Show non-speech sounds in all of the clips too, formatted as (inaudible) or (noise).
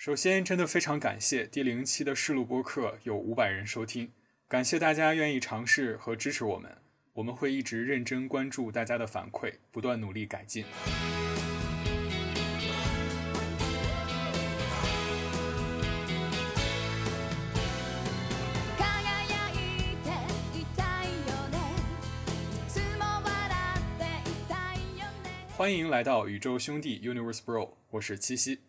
首先，真的非常感谢第零期的试录播客有五百人收听，感谢大家愿意尝试和支持我们，我们会一直认真关注大家的反馈，不断努力改进。輝いていたいよねいつも笑っていたいよね欢迎来到宇宙兄弟 Universe Bro，我是七夕。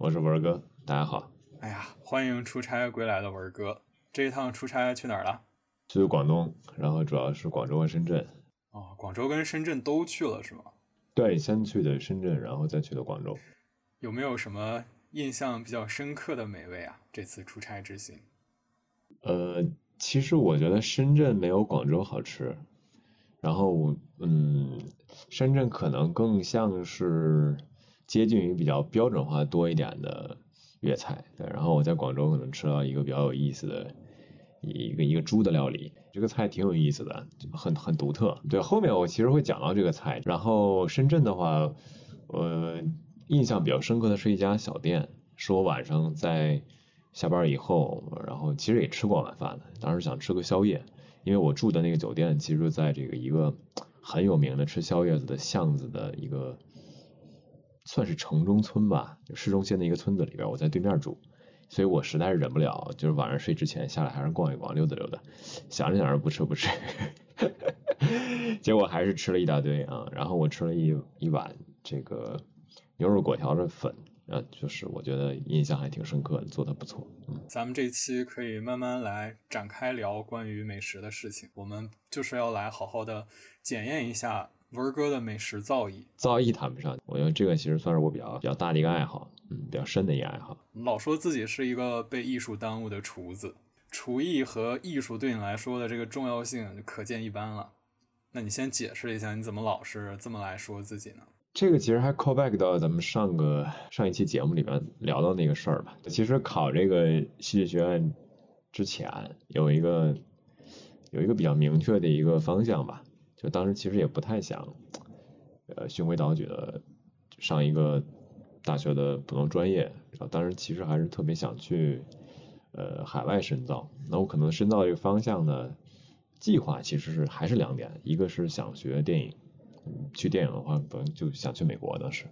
我是文哥，大家好。哎呀，欢迎出差归来的文哥，这一趟出差去哪儿了？去广东，然后主要是广州和深圳。哦，广州跟深圳都去了是吗？对，先去的深圳，然后再去的广州。有没有什么印象比较深刻的美味啊？这次出差之行？呃，其实我觉得深圳没有广州好吃。然后，嗯，深圳可能更像是接近于比较标准化多一点的粤菜。对，然后我在广州可能吃到一个比较有意思的一个一个猪的料理，这个菜挺有意思的，很很独特。对，后面我其实会讲到这个菜。然后深圳的话，呃，印象比较深刻的是一家小店，是我晚上在下班以后，然后其实也吃过晚饭的，当时想吃个宵夜。因为我住的那个酒店，其实在这个一个很有名的吃宵夜子的巷子的一个，算是城中村吧，市中心的一个村子里边，我在对面住，所以我实在是忍不了，就是晚上睡之前下来还是逛一逛，溜达溜达，想着想着不吃不吃，(laughs) 结果还是吃了一大堆啊，然后我吃了一一碗这个牛肉果条的粉。啊，就是我觉得印象还挺深刻的，做的不错。嗯，咱们这期可以慢慢来展开聊关于美食的事情。我们就是要来好好的检验一下文哥的美食造诣。造诣谈不上，我觉得这个其实算是我比较比较大的一个爱好，嗯，比较深的一个爱好。老说自己是一个被艺术耽误的厨子，厨艺和艺术对你来说的这个重要性就可见一斑了。那你先解释一下，你怎么老是这么来说自己呢？这个其实还 call back 到咱们上个上一期节目里面聊到那个事儿吧。其实考这个戏剧学院之前有一个有一个比较明确的一个方向吧，就当时其实也不太想呃循规蹈矩的上一个大学的普通专业，然后当时其实还是特别想去呃海外深造。那我可能深造这个方向呢，计划其实是还是两点，一个是想学电影。去电影的话，可能就想去美国的是。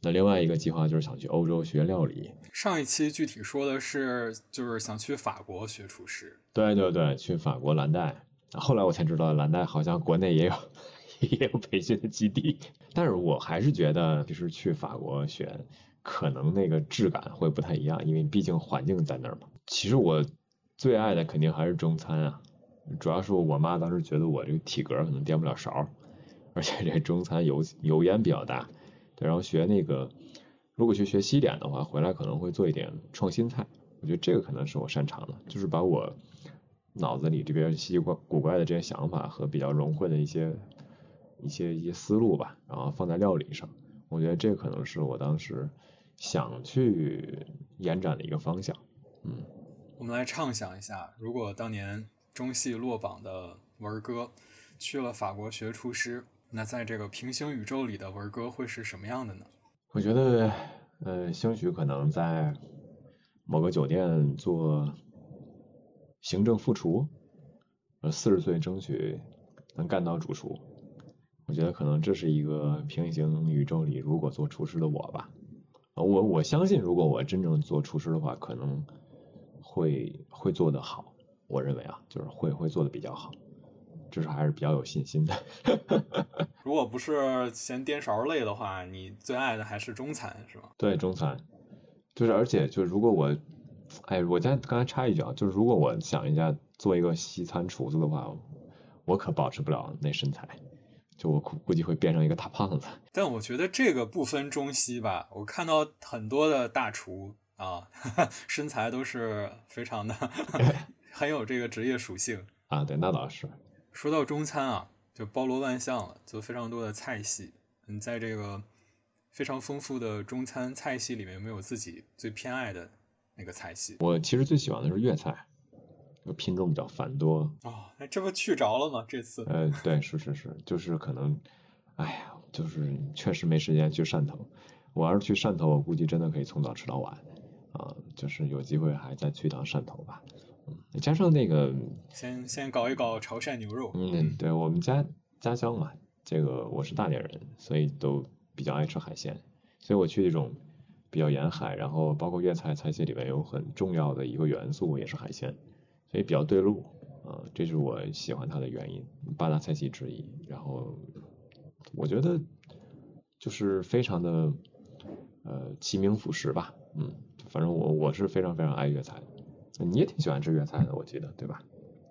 那另外一个计划就是想去欧洲学料理。上一期具体说的是，就是想去法国学厨师。对对对，去法国蓝带。后来我才知道，蓝带好像国内也有 (laughs) 也有培训的基地。但是我还是觉得，其实去法国学，可能那个质感会不太一样，因为毕竟环境在那儿嘛。其实我最爱的肯定还是中餐啊，主要是我妈当时觉得我这个体格可能颠不了勺。而且这中餐油油烟比较大，对，然后学那个，如果去学西点的话，回来可能会做一点创新菜，我觉得这个可能是我擅长的，就是把我脑子里这边稀奇怪古怪的这些想法和比较融汇的一些一些一些思路吧，然后放在料理上，我觉得这可能是我当时想去延展的一个方向，嗯。我们来畅想一下，如果当年中戏落榜的文哥去了法国学厨师。那在这个平行宇宙里的文哥会是什么样的呢？我觉得，呃，兴许可能在某个酒店做行政副厨，呃，四十岁争取能干到主厨。我觉得可能这是一个平行宇宙里如果做厨师的我吧。我我相信，如果我真正做厨师的话，可能会会做得好。我认为啊，就是会会做的比较好。至少还是比较有信心的。(laughs) 如果不是嫌颠勺累的话，你最爱的还是中餐是吗？对，中餐。就是而且就如果我，哎，我再刚才插一句啊，就是如果我想一下做一个西餐厨子的话，我可保持不了那身材，就我估估计会变成一个大胖子。但我觉得这个不分中西吧，我看到很多的大厨啊，(laughs) 身材都是非常的 (laughs) 很有这个职业属性啊。对，那倒是。说到中餐啊，就包罗万象了，就非常多的菜系。你在这个非常丰富的中餐菜系里面，有没有自己最偏爱的那个菜系？我其实最喜欢的是粤菜，品种比较繁多。哦，那这不去着了吗？这次？呃，对，是是是，就是可能，哎呀，就是确实没时间去汕头。我要是去汕头，我估计真的可以从早吃到晚。啊，就是有机会还再去一趟汕头吧。嗯，加上那个，先先搞一搞潮汕牛肉。嗯，对我们家家乡嘛，这个我是大连人，所以都比较爱吃海鲜，所以我去这种比较沿海，然后包括粤菜菜系里面有很重要的一个元素也是海鲜，所以比较对路啊，这是我喜欢它的原因，八大菜系之一。然后我觉得就是非常的呃齐名辅食吧，嗯，反正我我是非常非常爱粤菜，你也挺喜欢吃粤菜的，我记得对吧？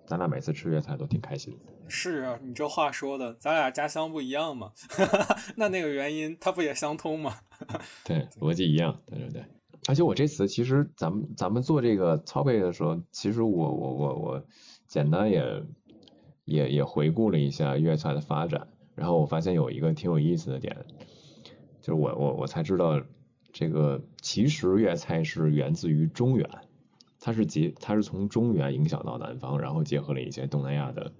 咱俩每次吃粤菜都挺开心的。是啊，你这话说的，咱俩家乡不一样嘛，(laughs) 那那个原因它不也相通吗？(laughs) 对，逻辑一样，对对对。而且我这次其实咱们咱们做这个操背的时候，其实我我我我简单也也也回顾了一下粤菜的发展，然后我发现有一个挺有意思的点，就是我我我才知道这个其实粤菜是源自于中原，它是结它是从中原影响到南方，然后结合了一些东南亚的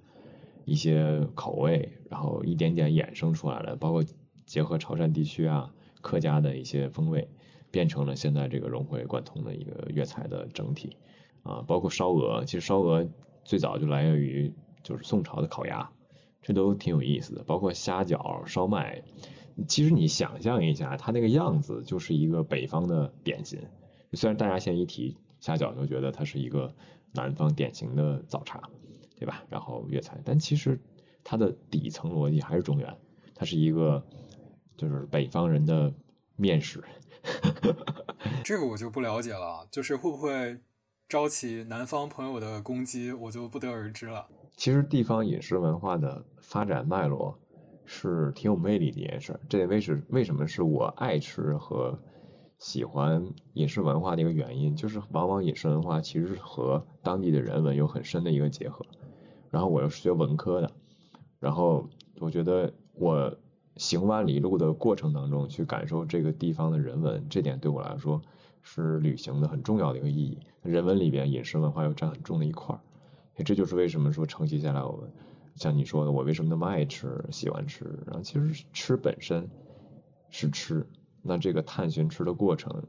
一些口味，然后一点点衍生出来的，包括结合潮汕地区啊客家的一些风味。变成了现在这个融会贯通的一个粤菜的整体啊，包括烧鹅，其实烧鹅最早就来源于就是宋朝的烤鸭，这都挺有意思的。包括虾饺、烧麦，其实你想象一下，它那个样子就是一个北方的点心。虽然大家现在一提虾饺就觉得它是一个南方典型的早茶，对吧？然后粤菜，但其实它的底层逻辑还是中原，它是一个就是北方人的面食。(laughs) 这个我就不了解了，就是会不会招起南方朋友的攻击，我就不得而知了。其实地方饮食文化的发展脉络是挺有魅力的一件事，这也为是为什么是我爱吃和喜欢饮食文化的一个原因，就是往往饮食文化其实和当地的人文有很深的一个结合。然后我又是学文科的，然后我觉得我。行万里路的过程当中，去感受这个地方的人文，这点对我来说是旅行的很重要的一个意义。人文里边，饮食文化又占很重的一块儿。这就是为什么说承袭下来，我们像你说的，我为什么那么爱吃、喜欢吃。然后其实吃本身是吃，那这个探寻吃的过程，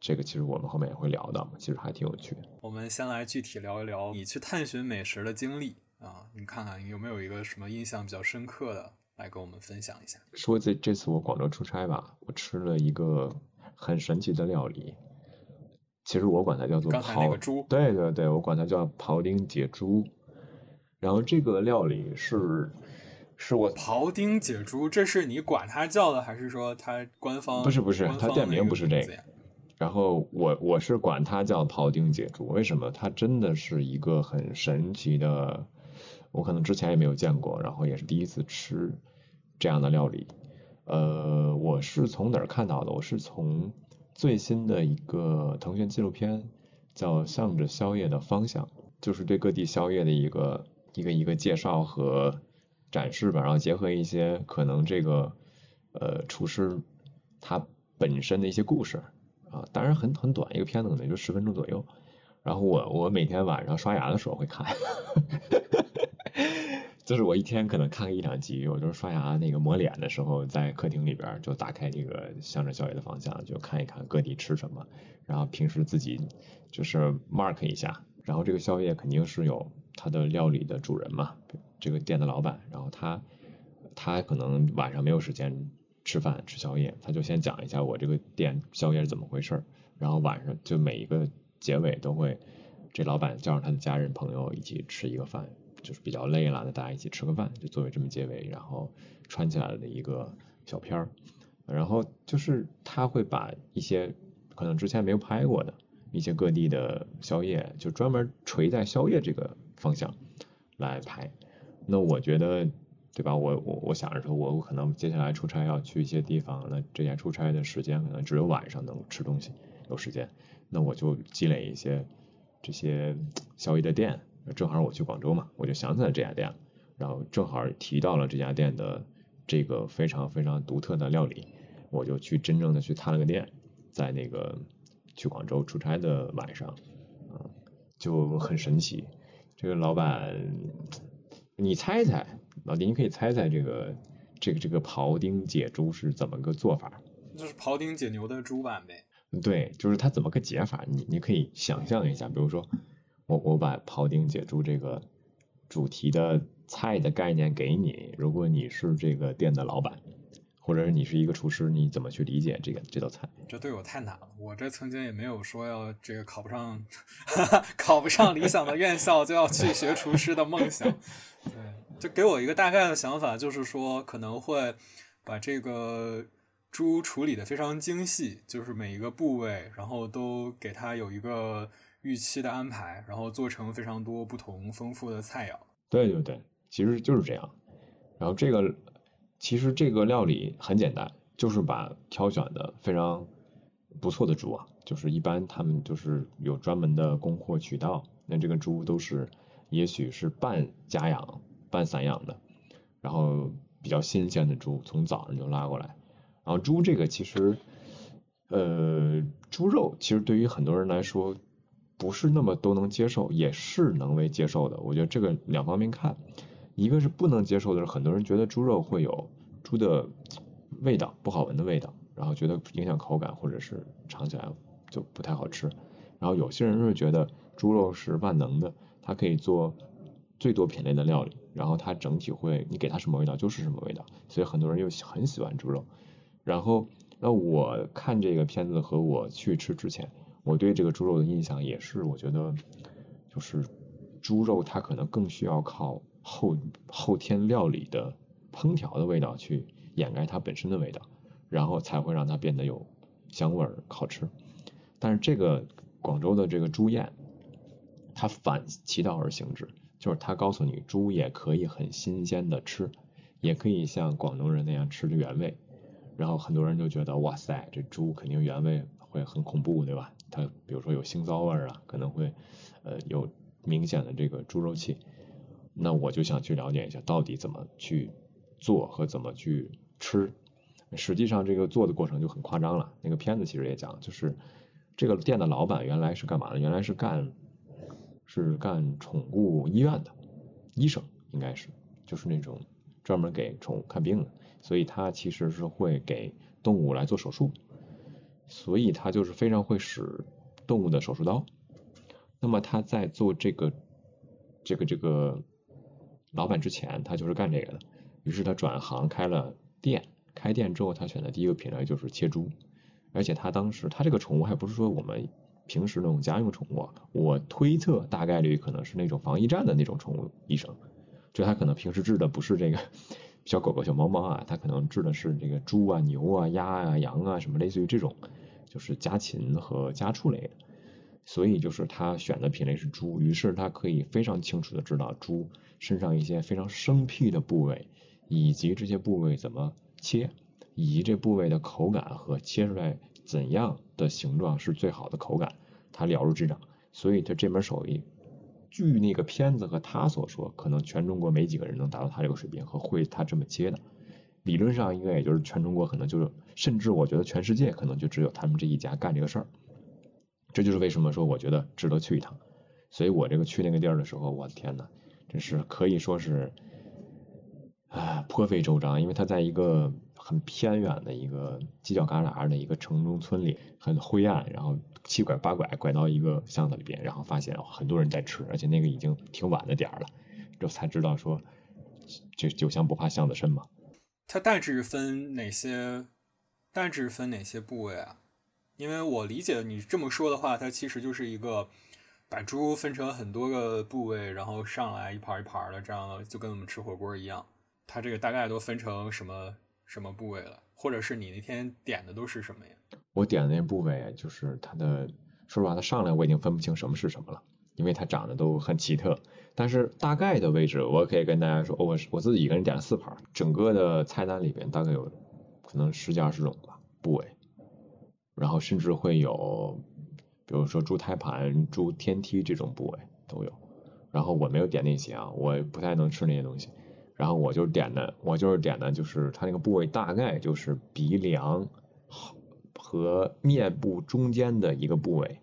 这个其实我们后面也会聊到，其实还挺有趣的。我们先来具体聊一聊你去探寻美食的经历啊，你看看有没有一个什么印象比较深刻的？来跟我们分享一下。说这这次我广州出差吧，我吃了一个很神奇的料理。其实我管它叫做庖猪，对对对，我管它叫庖丁解猪。然后这个料理是是我庖丁解猪，这是你管它叫的，还是说它官方？不是不是，它店名不是这个。然后我我是管它叫庖丁解猪，为什么？它真的是一个很神奇的。我可能之前也没有见过，然后也是第一次吃这样的料理。呃，我是从哪儿看到的？我是从最新的一个腾讯纪录片叫《向着宵夜的方向》，就是对各地宵夜的一个一个一个介绍和展示吧，然后结合一些可能这个呃厨师他本身的一些故事啊，当然很很短，一个片子可能就十分钟左右。然后我我每天晚上刷牙的时候会看。(laughs) 就是我一天可能看个一两集，我就是刷牙那个抹脸的时候，在客厅里边就打开这个向着宵夜的方向，就看一看各地吃什么，然后平时自己就是 mark 一下，然后这个宵夜肯定是有它的料理的主人嘛，这个店的老板，然后他他可能晚上没有时间吃饭吃宵夜，他就先讲一下我这个店宵夜是怎么回事，然后晚上就每一个结尾都会这老板叫上他的家人朋友一起吃一个饭。就是比较累了，那大家一起吃个饭，就作为这么结尾，然后串起来的一个小片儿。然后就是他会把一些可能之前没有拍过的一些各地的宵夜，就专门垂在宵夜这个方向来拍。那我觉得，对吧？我我我想着说，我可能接下来出差要去一些地方，那这些出差的时间可能只有晚上能吃东西，有时间，那我就积累一些这些宵夜的店。正好我去广州嘛，我就想起来这家店，然后正好提到了这家店的这个非常非常独特的料理，我就去真正的去探了个店，在那个去广州出差的晚上，啊，就很神奇。这个老板，你猜猜，老弟，你可以猜猜这个这个这个庖丁解猪是怎么个做法？就是庖丁解牛的猪版呗。对，就是它怎么个解法？你你可以想象一下，比如说我我把庖丁解猪这个主题的菜的概念给你，如果你是这个店的老板，或者是你是一个厨师，你怎么去理解这个这道菜？这对我太难了，我这曾经也没有说要这个考不上，哈 (laughs) 哈考不上理想的院校就要去学厨师的梦想。对，就给我一个大概的想法，就是说可能会把这个猪处理的非常精细，就是每一个部位，然后都给它有一个预期的安排，然后做成非常多不同丰富的菜肴。对对对，其实就是这样。然后这个其实这个料理很简单，就是把挑选的非常不错的猪啊，就是一般他们就是有专门的供货渠道，那这个猪都是也许是半家养、半散养的，然后比较新鲜的猪，从早上就拉过来。然后猪这个其实，呃，猪肉其实对于很多人来说不是那么都能接受，也是能为接受的。我觉得这个两方面看，一个是不能接受的是很多人觉得猪肉会有猪的味道不好闻的味道，然后觉得影响口感或者是尝起来就不太好吃。然后有些人是觉得猪肉是万能的，它可以做最多品类的料理，然后它整体会你给它什么味道就是什么味道，所以很多人又很喜欢猪肉。然后，那我看这个片子和我去吃之前，我对这个猪肉的印象也是，我觉得就是猪肉它可能更需要靠后后天料理的烹调的味道去掩盖它本身的味道，然后才会让它变得有香味儿、好吃。但是这个广州的这个猪宴，它反其道而行之，就是它告诉你猪也可以很新鲜的吃，也可以像广东人那样吃着原味。然后很多人就觉得，哇塞，这猪肯定原味会很恐怖，对吧？它比如说有腥臊味儿啊，可能会呃有明显的这个猪肉气。那我就想去了解一下，到底怎么去做和怎么去吃。实际上这个做的过程就很夸张了。那个片子其实也讲，就是这个店的老板原来是干嘛的？原来是干是干宠物医院的医生，应该是就是那种专门给宠物看病的。所以他其实是会给动物来做手术，所以他就是非常会使动物的手术刀。那么他在做这个这个这个老板之前，他就是干这个的。于是他转行开了店，开店之后他选的第一个品类就是切猪，而且他当时他这个宠物还不是说我们平时那种家用宠物，我推测大概率可能是那种防疫站的那种宠物医生，就他可能平时治的不是这个。小狗狗、小猫猫啊，他可能治的是这个猪啊、牛啊、鸭啊、羊啊，什么类似于这种，就是家禽和家畜类的。所以就是他选的品类是猪，于是他可以非常清楚的知道猪身上一些非常生僻的部位，以及这些部位怎么切，以及这部位的口感和切出来怎样的形状是最好的口感，他了如指掌。所以他这门手艺。据那个片子和他所说，可能全中国没几个人能达到他这个水平和会他这么切的。理论上应该也就是全中国可能就是，甚至我觉得全世界可能就只有他们这一家干这个事儿。这就是为什么说我觉得值得去一趟。所以我这个去那个地儿的时候，我的天呐，真是可以说是啊颇费周章，因为他在一个很偏远的一个犄角旮旯的一个城中村里，很灰暗，然后。七拐八拐拐到一个巷子里边，然后发现很多人在吃，而且那个已经挺晚的点儿了，这才知道说，就酒香不怕巷子深嘛。它大致分哪些？大致分哪些部位啊？因为我理解你这么说的话，它其实就是一个把猪分成很多个部位，然后上来一盘一盘的，这样就跟我们吃火锅一样。它这个大概都分成什么什么部位了？或者是你那天点的都是什么呀？我点的那部位就是它的，说实话，它上来我已经分不清什么是什么了，因为它长得都很奇特。但是大概的位置，我可以跟大家说，我我自己一个人点了四盘，整个的菜单里边大概有可能十几二十种吧部位，然后甚至会有，比如说猪胎盘、猪天梯这种部位都有。然后我没有点那些啊，我不太能吃那些东西。然后我就点的，我就是点的，就是它那个部位大概就是鼻梁。和面部中间的一个部位，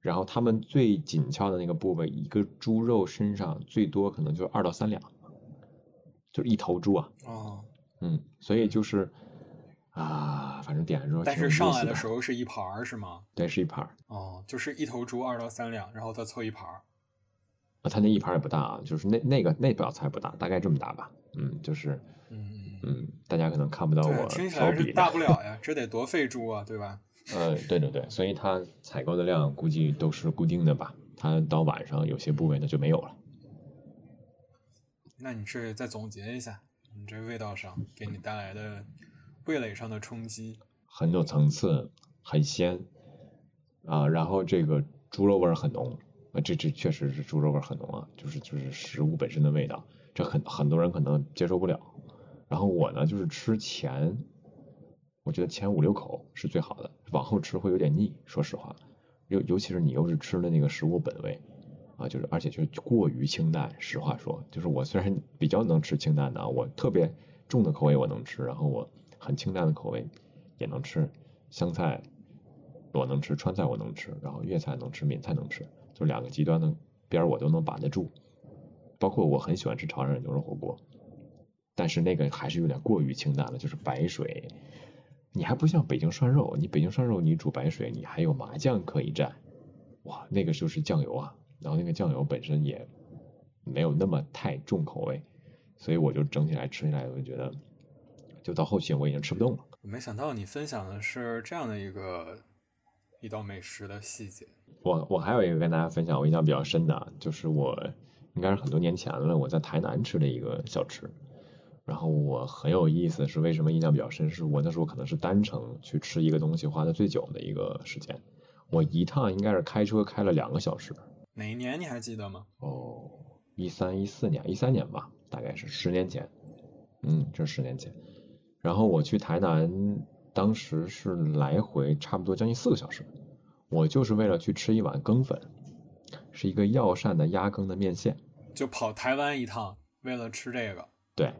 然后它们最紧俏的那个部位，一个猪肉身上最多可能就二到三两，就是一头猪啊。哦。嗯，所以就是，啊，反正点了之后但是上来的时候是一盘儿是吗？对，是一盘儿。哦，就是一头猪二到三两，然后再凑一盘儿。啊，他那一盘儿也不大啊，就是那那个那道菜不大，大概这么大吧。嗯，就是嗯嗯，嗯，大家可能看不到，我听起来是大。不了呀，这得多费猪啊，对吧？(laughs) 呃，对对对，所以它采购的量估计都是固定的吧。它到晚上有些部位呢就没有了。那你这再总结一下，你这味道上给你带来的味蕾上的冲击。很有层次，很鲜啊，然后这个猪肉味很浓，啊，这这确实是猪肉味很浓啊，就是就是食物本身的味道，这很很多人可能接受不了。然后我呢，就是吃前，我觉得前五六口是最好的，往后吃会有点腻，说实话，尤尤其是你又是吃的那个食物本味。啊，就是而且就是过于清淡。实话说，就是我虽然比较能吃清淡的，我特别重的口味我能吃，然后我很清淡的口味也能吃，湘菜我能吃，川菜我能吃，然后粤菜能吃，闽菜能吃，就两个极端的边我都能把得住。包括我很喜欢吃潮汕牛肉火锅，但是那个还是有点过于清淡了，就是白水。你还不像北京涮肉，你北京涮肉你煮白水，你还有麻酱可以蘸，哇，那个就是酱油啊。然后那个酱油本身也没有那么太重口味，所以我就整体来吃起来，我就觉得，就到后期我已经吃不动了。我没想到你分享的是这样的一个一道美食的细节。我我还有一个跟大家分享我印象比较深的啊，就是我应该是很多年前了，我在台南吃的一个小吃。然后我很有意思是为什么印象比较深，是我那时候可能是单程去吃一个东西花的最久的一个时间，我一趟应该是开车开了两个小时。哪一年你还记得吗？哦，一三一四年，一三年吧，大概是十年前，嗯，这是十年前。然后我去台南，当时是来回差不多将近四个小时，我就是为了去吃一碗羹粉，是一个药膳的鸭羹的面线，就跑台湾一趟，为了吃这个。对，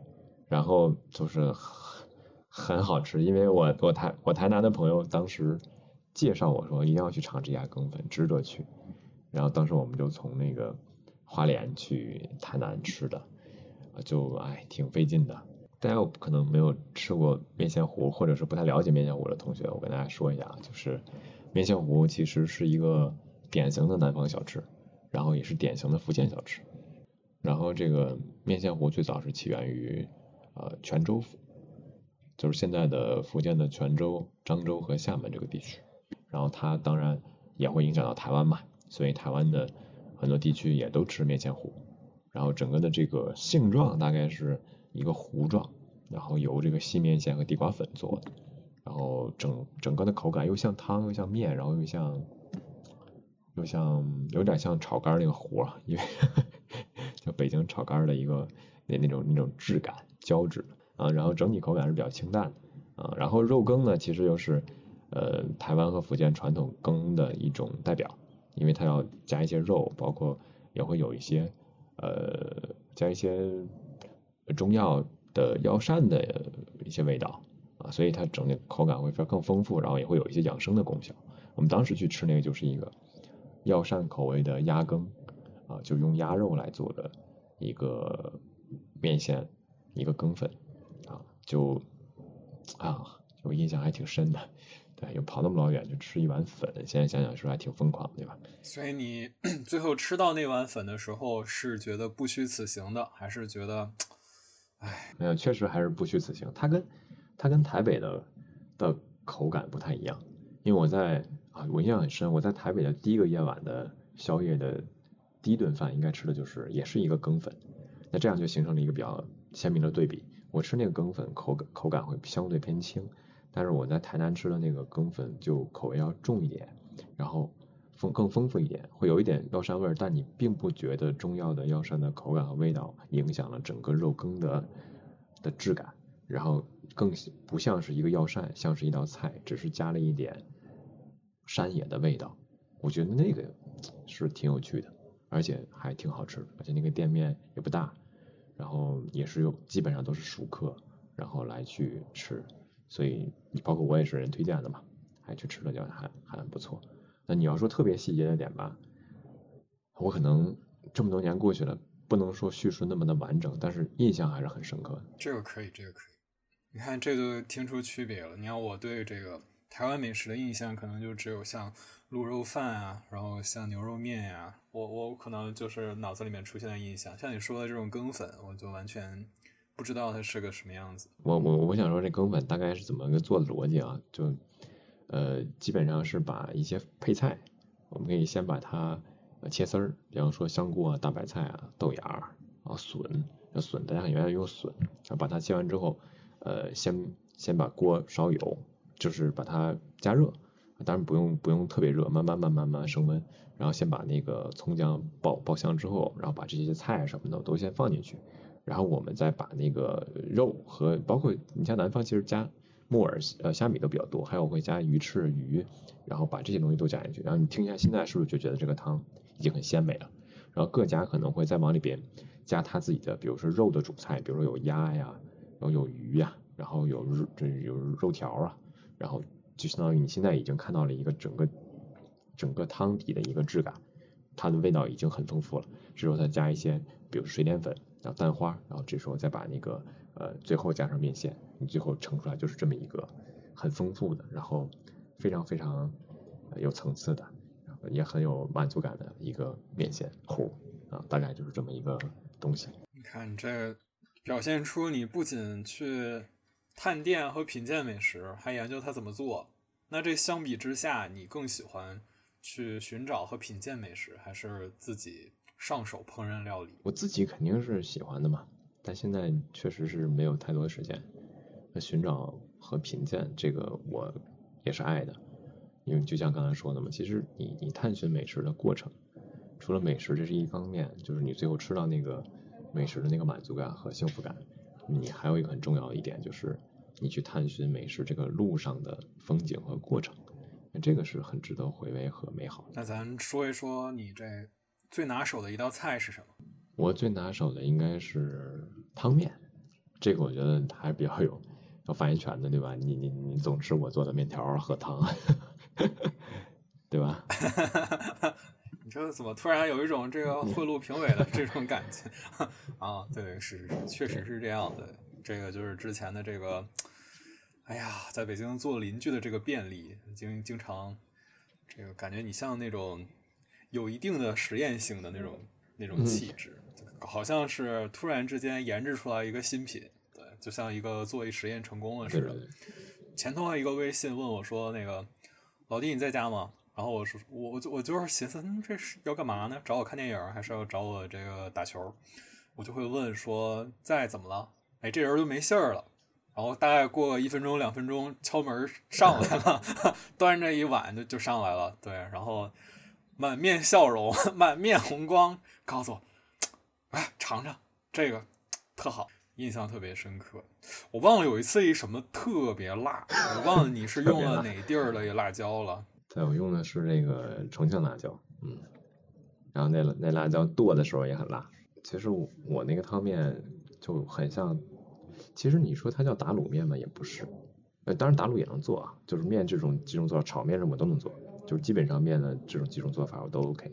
然后就是很很好吃，因为我我台我台南的朋友当时介绍我说一定要去尝这家羹粉，值得去。然后当时我们就从那个花莲去台南吃的，就哎挺费劲的。大家可能没有吃过面线糊，或者是不太了解面线糊的同学，我跟大家说一下啊，就是面线糊其实是一个典型的南方小吃，然后也是典型的福建小吃。然后这个面线糊最早是起源于呃泉州府，就是现在的福建的泉州、漳州和厦门这个地区。然后它当然也会影响到台湾嘛。所以台湾的很多地区也都吃面线糊，然后整个的这个性状大概是一个糊状，然后由这个细面线和地瓜粉做的，然后整整个的口感又像汤又像面，然后又像又像有点像炒肝那个糊，因为 (laughs) 就北京炒肝的一个那那种那种质感胶质啊，然后整体口感是比较清淡的啊，然后肉羹呢其实又是呃台湾和福建传统羹的一种代表。因为它要加一些肉，包括也会有一些呃加一些中药的药膳的一些味道啊，所以它整体口感会更丰富，然后也会有一些养生的功效。我们当时去吃那个就是一个药膳口味的鸭羹啊，就用鸭肉来做的一个面线，一个羹粉啊，就啊我印象还挺深的。对，又跑那么老远去吃一碗粉，现在想想是不是还挺疯狂，对吧？所以你 (clears throat) 最后吃到那碗粉的时候，是觉得不虚此行的，还是觉得，唉，没有，确实还是不虚此行。它跟它跟台北的的口感不太一样，因为我在啊，我印象很深，我在台北的第一个夜晚的宵夜的第一顿饭，应该吃的就是也是一个羹粉，那这样就形成了一个比较鲜明的对比。我吃那个羹粉口感口感会相对偏轻。但是我在台南吃的那个羹粉就口味要重一点，然后丰更丰富一点，会有一点药膳味儿，但你并不觉得中药的药膳的口感和味道影响了整个肉羹的的质感，然后更不像是一个药膳，像是一道菜，只是加了一点山野的味道。我觉得那个是挺有趣的，而且还挺好吃，而且那个店面也不大，然后也是有基本上都是熟客，然后来去吃。所以，包括我也是人推荐的嘛，还去吃了，就还还不错。那你要说特别细节的点吧，我可能这么多年过去了，不能说叙述那么的完整，但是印象还是很深刻的。这个可以，这个可以。你看这就听出区别了。你看我对这个台湾美食的印象，可能就只有像卤肉饭啊，然后像牛肉面呀、我我可能就是脑子里面出现的印象。像你说的这种羹粉，我就完全不知道它是个什么样子。我我我想说这羹粉大概是怎么个做的逻辑啊？就呃基本上是把一些配菜，我们可以先把它切丝儿，比方说香菇啊、大白菜啊、豆芽啊、笋，笋大家很愿意用笋，然后把它切完之后，呃先先把锅烧油，就是把它加热，当然不用不用特别热，慢慢慢慢慢慢升温，然后先把那个葱姜爆爆香之后，然后把这些菜什么的都先放进去，然后我们再把那个肉和包括你像南方其实加木耳呃虾米都比较多，还有会加鱼翅鱼，然后把这些东西都加进去，然后你听一下现在是不是就觉得这个汤已经很鲜美了？然后各家可能会再往里边加他自己的，比如说肉的主菜，比如说有鸭呀，然后有鱼呀，然后有这有肉条啊，然后就相当于你现在已经看到了一个整个整个汤底的一个质感，它的味道已经很丰富了。这时候再加一些，比如水淀粉，然后蛋花，然后这时候再把那个呃最后加上面线，你最后盛出来就是这么一个很丰富的，然后非常非常呃有层次的，也很有满足感的一个面线糊啊，大概就是这么一个东西。你看这表现出你不仅去探店和品鉴美食，还研究它怎么做。那这相比之下，你更喜欢去寻找和品鉴美食，还是自己上手烹饪料理？我自己肯定是喜欢的嘛，但现在确实是没有太多时间。那寻找和品鉴这个我也是爱的，因为就像刚才说的嘛，其实你你探寻美食的过程，除了美食这是一方面，就是你最后吃到那个美食的那个满足感和幸福感，你还有一个很重要的一点就是你去探寻美食这个路上的风景和过程，那这个是很值得回味和美好的。那咱说一说你这最拿手的一道菜是什么？我最拿手的应该是汤面，这个我觉得还是比较有有发言权的，对吧？你你你总吃我做的面条儿和汤，(laughs) 对吧？(laughs) 你这怎么突然有一种这个贿赂评委的这种感觉 (laughs) 啊？对，是是确实是这样的。这个就是之前的这个，哎呀，在北京做邻居的这个便利，经经常这个感觉你像那种有一定的实验性的那种那种气质，好像是突然之间研制出来一个新品，对，就像一个做一实验成功了似的。前头还一个微信问我说：“那个老弟你在家吗？”然后我说：“我我就我就是寻思，嗯，这是要干嘛呢？找我看电影，还是要找我这个打球？”我就会问说：“在怎么了？”哎，这人就没信儿了。然后大概过个一分钟两分钟，敲门上来了，(laughs) 端着一碗就就上来了。对，然后满面笑容，(laughs) 满面红光，告诉我：“哎，尝尝这个，特好。”印象特别深刻。我忘了有一次一什么特别辣，我忘了你是用了哪地儿的辣椒了。(laughs) 对，我用的是这个重庆辣椒，嗯，然后那那辣椒剁的时候也很辣。其实我我那个汤面就很像，其实你说它叫打卤面嘛，也不是。呃，当然打卤也能做啊，就是面这种几种做法，炒面什么都能做，就是基本上面的这种几种做法我都 OK，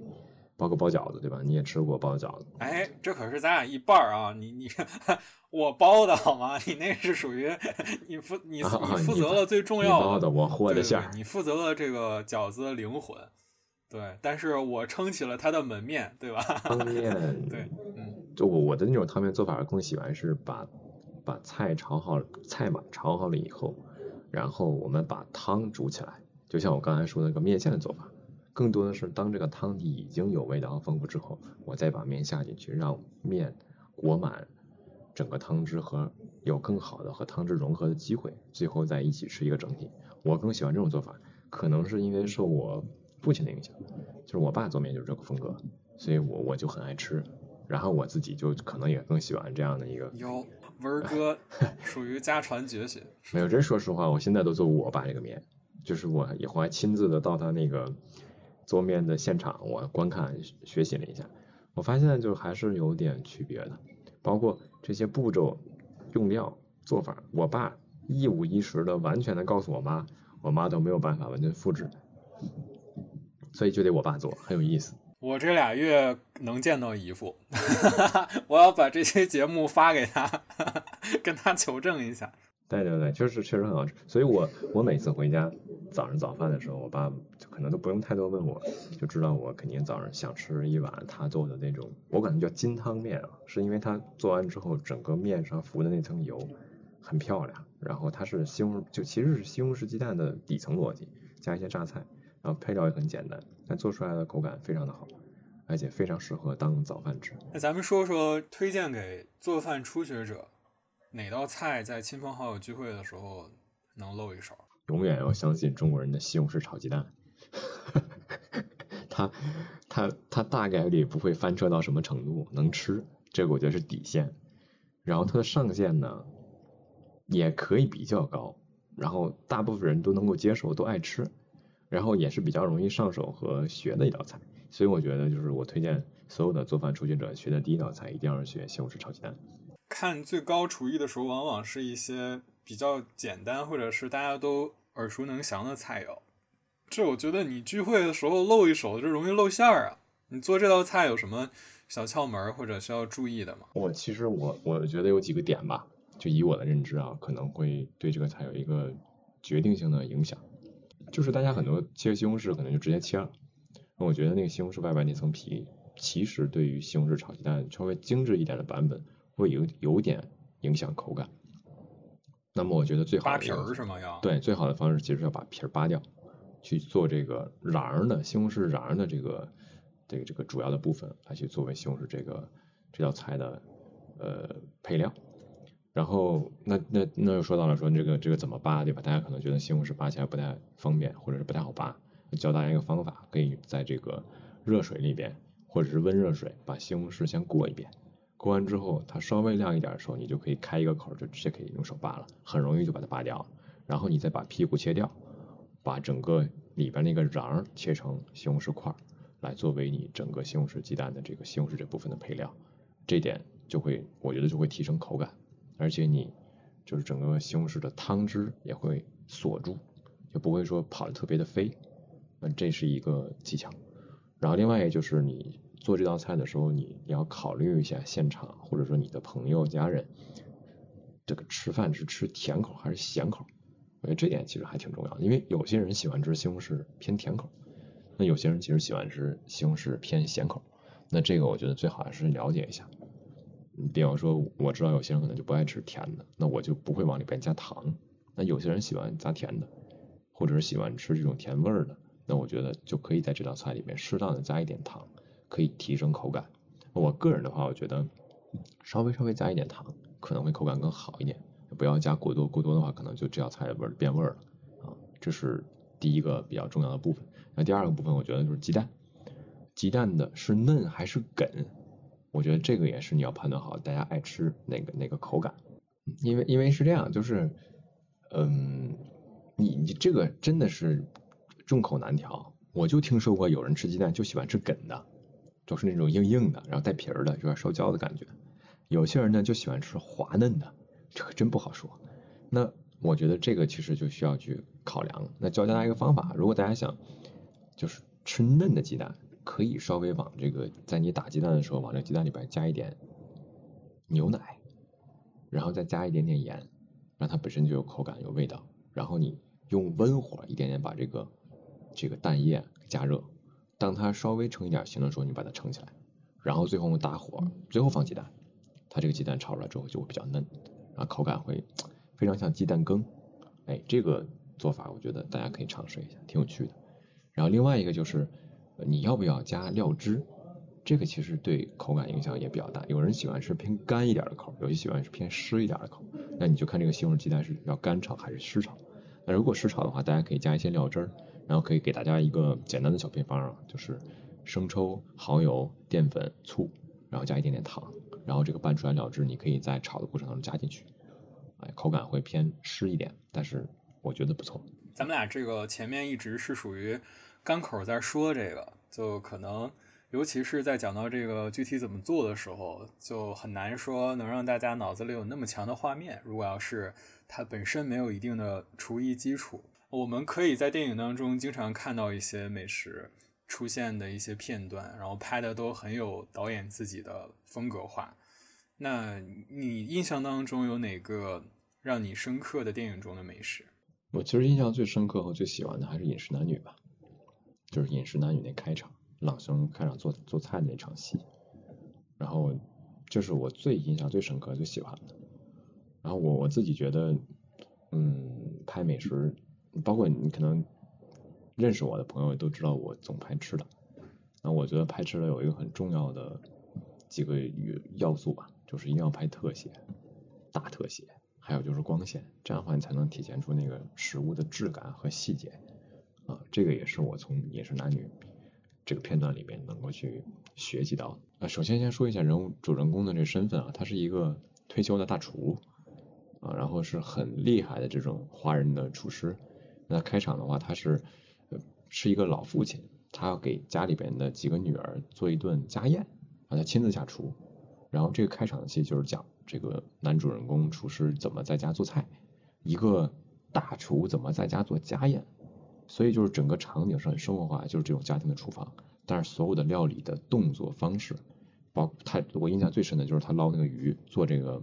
包个包饺子对吧？你也吃过包饺子，哎，这可是咱俩一半儿啊！你你 (laughs) 我包的好吗？(laughs) 你那是属于你负你你负责了最重你要包的我和对对的馅儿，你负责了这个饺子的灵魂，对，但是我撑起了它的门面，对吧？(laughs) 汤面对，嗯，就我我的那种汤面做法更喜欢是把把菜炒好，菜嘛炒好了以后，然后我们把汤煮起来，就像我刚才说的那个面线的做法，更多的是当这个汤底已经有味道和丰富之后，我再把面下进去，让面裹满整个汤汁和有更好的和汤汁融合的机会，最后再一起吃一个整体。我更喜欢这种做法，可能是因为受我父亲的影响，就是我爸做面就是这个风格，所以我我就很爱吃。然后我自己就可能也更喜欢这样的一个，有文儿哥 (laughs) 属于家传绝学，没有，真说实话，我现在都做我爸这个面，就是我以后还亲自的到他那个做面的现场，我观看学习了一下，我发现就还是有点区别的，包括这些步骤、用料、做法，我爸一五一十的完全的告诉我妈，我妈都没有办法完全复制，所以就得我爸做，很有意思。我这俩月能见到姨父，(laughs) 我要把这些节目发给他，跟他求证一下。对对对，确实确实很好吃。所以我我每次回家早上早饭的时候，我爸就可能都不用太多问我，就知道我肯定早上想吃一碗他做的那种，我管它叫金汤面啊，是因为它做完之后整个面上浮的那层油很漂亮，然后它是西红就其实是西红柿鸡蛋的底层逻辑，加一些榨菜，然后配料也很简单，但做出来的口感非常的好，而且非常适合当早饭吃。那咱们说说推荐给做饭初学者哪道菜在亲朋好友聚会的时候能露一手？永远要相信中国人的西红柿炒鸡蛋，它它它大概率不会翻车到什么程度，能吃，这个我觉得是底线。然后它的上限呢，也可以比较高，然后大部分人都能够接受，都爱吃，然后也是比较容易上手和学的一道菜。所以我觉得就是我推荐所有的做饭初学者学的第一道菜一定要是学西红柿炒鸡蛋。看最高厨艺的时候，往往是一些比较简单或者是大家都耳熟能详的菜肴。这我觉得你聚会的时候露一手就容易露馅儿啊。你做这道菜有什么小窍门或者需要注意的吗？我其实我我觉得有几个点吧，就以我的认知啊，可能会对这个菜有一个决定性的影响。就是大家很多切西红柿可能就直接切了，那我觉得那个西红柿外边那层皮，其实对于西红柿炒鸡蛋稍微精致一点的版本，会有有点影响口感。那么我觉得最好扒皮的一个儿是吗？要，对，最好的方式其实要把皮儿扒掉，去做这个瓤儿的西红柿瓤儿的这个这个这个主要的部分，来去作为西红柿这个这道菜的呃配料。然后那那那又说到了说这个这个怎么扒对吧？大家可能觉得西红柿扒起来不太方便，或者是不太好扒。教大家一个方法，可以在这个热水里边或者是温热水把西红柿先过一遍，过完之后它稍微亮一点的时候，你就可以开一个口，就直接可以用手扒了，很容易就把它扒掉了。然后你再把屁股切掉，把整个里边那个瓤切成西红柿块，来作为你整个西红柿鸡蛋的这个西红柿这部分的配料，这点就会我觉得就会提升口感，而且你就是整个西红柿的汤汁也会锁住，就不会说跑得特别的飞，嗯，这是一个技巧。然后另外也就是你做这道菜的时候，你你要考虑一下现场或者说你的朋友家人，这个吃饭是吃甜口还是咸口？我觉得这点其实还挺重要的，因为有些人喜欢吃西红柿偏甜口，那有些人其实喜欢吃西红柿偏咸口，那这个我觉得最好还是了解一下。嗯比方说，我知道有些人可能就不爱吃甜的，那我就不会往里边加糖。那有些人喜欢加甜的，或者是喜欢吃这种甜味儿的，那我觉得就可以在这道菜里面适当的加一点糖，可以提升口感。我个人的话，我觉得稍微稍微加一点糖，可能会口感更好一点。不要加过多，过多的话可能就这道菜味变味了啊。这是第一个比较重要的部分。那第二个部分，我觉得就是鸡蛋，鸡蛋的是嫩还是梗，我觉得这个也是你要判断好大家爱吃哪个哪个口感。因为因为是这样，就是嗯，你你这个真的是众口难调。我就听说过有人吃鸡蛋就喜欢吃梗的，就是那种硬硬的，然后带皮儿的，有点烧焦的感觉。有些人呢就喜欢吃滑嫩的，这个真不好说。那我觉得这个其实就需要去考量。那教大家一个方法，如果大家想就是吃嫩的鸡蛋，可以稍微往这个在你打鸡蛋的时候，往这鸡蛋里边加一点牛奶，然后再加一点点盐，让它本身就有口感有味道。然后你用温火一点点把这个这个蛋液加热，当它稍微成一点形的时候，你把它撑起来，然后最后用大火，最后放鸡蛋，它这个鸡蛋炒出来之后就会比较嫩，然后口感会非常像鸡蛋羹。哎，这个做法我觉得大家可以尝试一下，挺有趣的。然后另外一个就是呃你要不要加料汁，这个其实对口感影响也比较大。有人喜欢吃偏干一点的口，有些喜欢是偏湿一点的口，那你就看这个西红柿鸡蛋是要干炒还是湿炒。那如果湿炒的话，大家可以加一些料汁儿，然后可以给大家一个简单的小配方啊，就是生抽、蚝油、淀粉、醋，然后加一点点糖，然后这个拌出来料汁，你可以在炒的过程当中加进去，哎，口感会偏湿一点，但是我觉得不错。咱们俩这个前面一直是属于干口在说这个，就可能尤其是在讲到这个具体怎么做的时候，就很难说能让大家脑子里有那么强的画面。如果要是它本身没有一定的厨艺基础，我们可以在电影当中经常看到一些美食出现的一些片段，然后拍的都很有导演自己的风格化。那你印象当中有哪个让你深刻的电影中的美食？我其实印象最深刻和最喜欢的还是《饮食男女》吧，就是《饮食男女》那开场，朗兄开场做做菜那场戏，然后这是我最印象最深刻、最喜欢的。然后我我自己觉得，嗯，拍美食，包括你可能认识我的朋友都知道我总拍吃的。那我觉得拍吃的有一个很重要的几个要素吧，就是一定要拍特写，大特写，还有就是光线，这样的话你才能体现出那个食物的质感和细节。啊，这个也是我从《饮食男女》这个片段里面能够去学习到的。啊，首先先说一下人物主人公的这身份啊，他是一个退休的大厨。啊，然后是很厉害的这种华人的厨师。那开场的话，他是是一个老父亲，他要给家里边的几个女儿做一顿家宴，让他亲自下厨。然后这个开场的戏就是讲这个男主人公厨师怎么在家做菜，一个大厨怎么在家做家宴。所以就是整个场景是很生活化，就是这种家庭的厨房。但是所有的料理的动作方式，包他我印象最深的就是他捞那个鱼做这个。